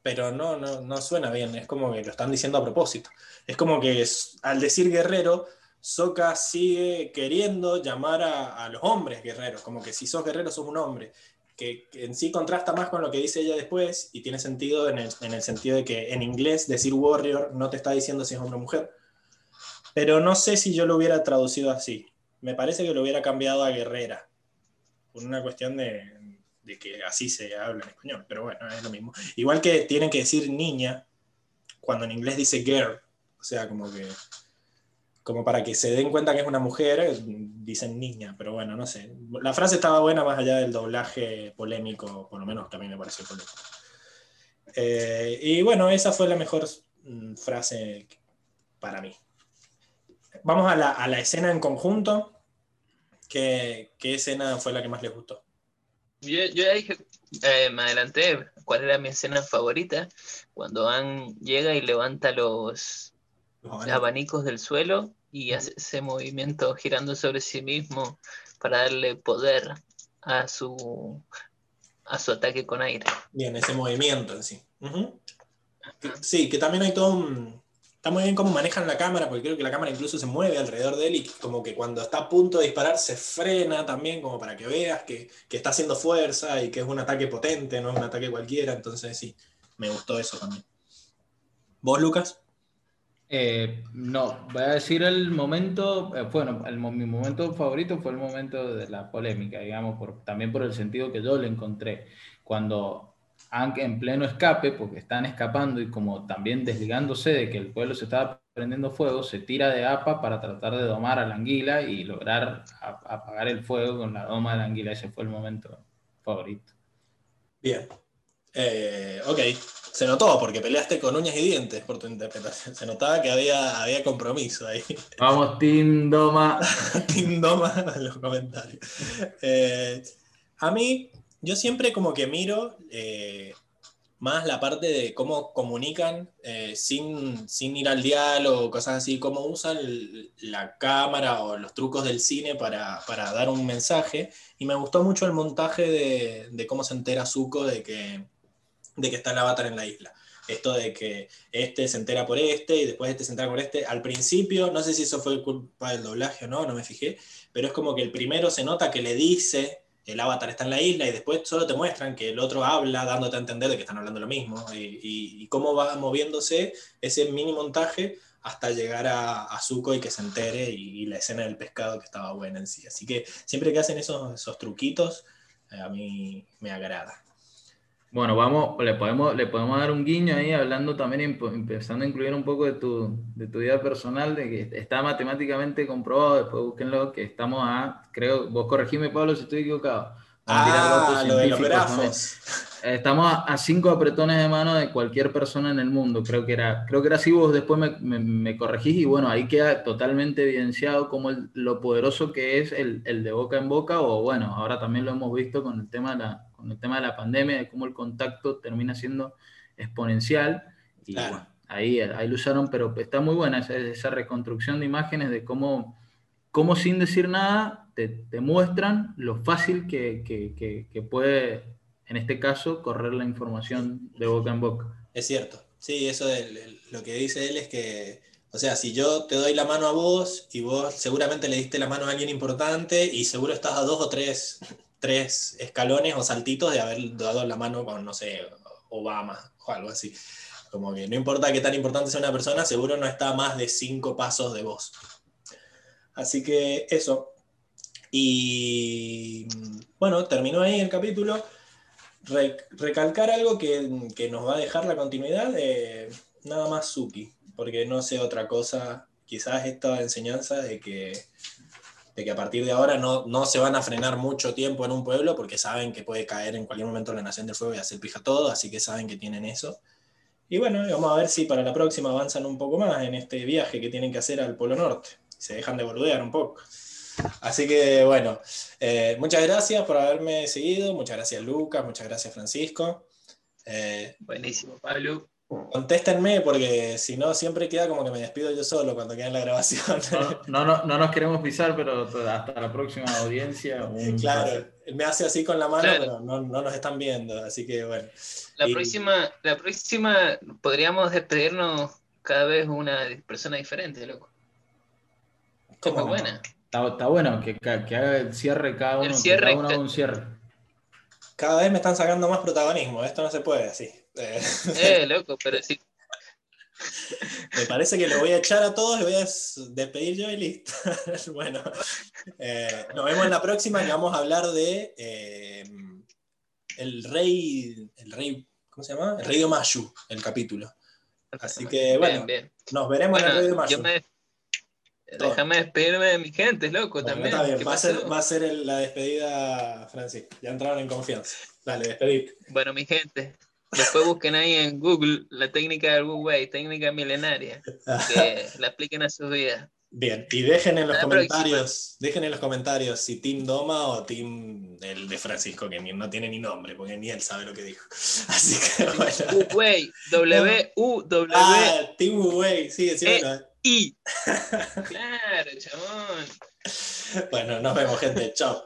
pero no, no, suena bien, es como que lo están diciendo a propósito. Es como que al decir guerrero, Soka sigue queriendo llamar a, a, los hombres guerreros, como que si sos guerrero sos un hombre que, en sí contrasta más con lo que dice ella después y tiene sentido en el, sentido de que en inglés decir warrior no te está diciendo si es hombre o mujer. Pero no sé si yo lo hubiera traducido así. Me parece que lo hubiera cambiado a guerrera, por una cuestión de, de que así se habla en español, pero bueno, es lo mismo. Igual que tienen que decir niña cuando en inglés dice girl, o sea, como que como para que se den cuenta que es una mujer, dicen niña, pero bueno, no sé. La frase estaba buena más allá del doblaje polémico, por lo menos que a mí me pareció polémico. Eh, y bueno, esa fue la mejor mm, frase para mí. Vamos a la, escena en conjunto. ¿Qué, escena fue la que más les gustó? Yo, ya dije, eh, me adelanté cuál era mi escena favorita, cuando Anne llega y levanta los, los abanicos del suelo y hace ese movimiento girando sobre sí mismo para darle poder a su a su ataque con aire. Bien, ese movimiento en sí. Sí, que también hay todo un... Está muy bien cómo manejan la cámara, porque creo que la cámara incluso se mueve alrededor de él y como que cuando está a punto de disparar se frena también, como para que veas que, que está haciendo fuerza y que es un ataque potente, no es un ataque cualquiera. Entonces sí, me gustó eso también. ¿Vos, Lucas? Eh, no, voy a decir el momento, eh, bueno, mi momento favorito fue el momento de la polémica, digamos, por, también por el sentido que yo le encontré. Cuando en pleno escape, porque están escapando y como también desligándose de que el pueblo se estaba prendiendo fuego, se tira de APA para tratar de domar a la anguila y lograr apagar el fuego con la doma de la anguila. Ese fue el momento favorito. Bien. Eh, ok, se notó porque peleaste con uñas y dientes por tu interpretación. Se notaba que había, había compromiso ahí. Vamos, Team Doma. Team Doma en los comentarios. Eh, a mí, yo siempre como que miro eh, más la parte de cómo comunican eh, sin, sin, ir al diálogo, cosas así, cómo usan la cámara o los trucos del cine para, para, dar un mensaje. Y me gustó mucho el montaje de, de cómo se entera Zuko de que, de que está el avatar en la isla. Esto de que este se entera por este y después este se entera por este. Al principio, no sé si eso fue culpa del doblaje o no, no me fijé, pero es como que el primero se nota que le dice el avatar está en la isla y después solo te muestran que el otro habla dándote a entender de que están hablando lo mismo y, cómo va moviéndose ese mini montaje hasta llegar a, a Zuko y que se entere y, la escena del pescado que estaba buena en sí. Así que siempre que hacen esos, esos truquitos, eh, a mí me agrada. Bueno, vamos, le podemos, le podemos dar un guiño ahí, hablando también, empezando a incluir un poco de tu, de tu vida personal, de que está matemáticamente comprobado, después búsquenlo, que estamos a, creo, vos corregime Pablo si estoy equivocado. Ah, lo de los grafos. Estamos a, cinco apretones de mano de cualquier persona en el mundo, creo que era, creo que era así, vos después me, me, corregís y bueno, ahí queda totalmente evidenciado como lo poderoso que es el, el de boca en boca, o bueno, ahora también lo hemos visto con el tema de la con el tema de la pandemia, de cómo el contacto termina siendo exponencial. Y bueno, ahí, ahí lo usaron, pero está muy buena esa, reconstrucción de imágenes de cómo, cómo sin decir nada te, te muestran lo fácil que, que, que, puede, en este caso, correr la información de boca en boca. Es cierto, sí, eso de, lo que dice él es que o sea, si yo te doy la mano a vos y vos seguramente le diste la mano a alguien importante y seguro estás a dos o tres tres escalones o saltitos de haber dado la mano con, no sé, Obama o algo así. Como que no importa qué tan importante sea una persona, seguro no está más de cinco pasos de vos. Así que eso. Y bueno, terminó ahí el capítulo. recalcar algo que, que, nos va a dejar la continuidad de nada más Suki, porque no sé otra cosa, quizás esta enseñanza de que de que a partir de ahora no, no se van a frenar mucho tiempo en un pueblo porque saben que puede caer en cualquier momento la Nación del Fuego y hacer pija todo, así que saben que tienen eso. Y bueno, vamos a ver si para la próxima avanzan un poco más en este viaje que tienen que hacer al Polo Norte. Se dejan de boludear un poco. Así que bueno, eh, muchas gracias por haberme seguido, muchas gracias Lucas, muchas gracias Francisco. Eh, Buenísimo, Pablo. Contéstenme porque si no siempre queda como que me despido yo solo cuando queda en la grabación. No, no, no, nos queremos pisar, pero hasta la próxima audiencia. claro, me hace así con la mano, pero no, no, nos están viendo, así que bueno. La, próxima, la próxima podríamos despedirnos cada vez una persona diferente, loco. ¿Cómo? buena. Está, está, bueno que, que, haga el cierre cada uno. El cierre, cada uno un cierre. Cada vez me están sacando más protagonismo, esto no se puede así. Eh, loco, pero sí. Me parece que lo voy a echar a todos y voy a despedir yo y listo. bueno, eh, nos vemos en la próxima que vamos a hablar de eh, el rey, el rey, ¿cómo se llama? El rey de Mayu, el capítulo. Así que bueno, nos veremos en el rey de Mayu. Déjame despedirme de mi gente, loco, también. Va, a ser, va a ser la despedida, Francisco. Ya entraron en confianza. Dale, despedir. Bueno, mi gente, Después busquen ahí en Google la técnica del Wu técnica milenaria, que la apliquen a sus vidas. Bien, y dejen en los comentarios, dejen en los comentarios si Team Doma o Team el de Francisco, que no tiene ni nombre, porque ni él sabe lo que dijo. Así que bueno. W U W. Ah, Team Wu sí, sí, e I. Claro, chabón. Bueno, nos vemos, gente. Chao.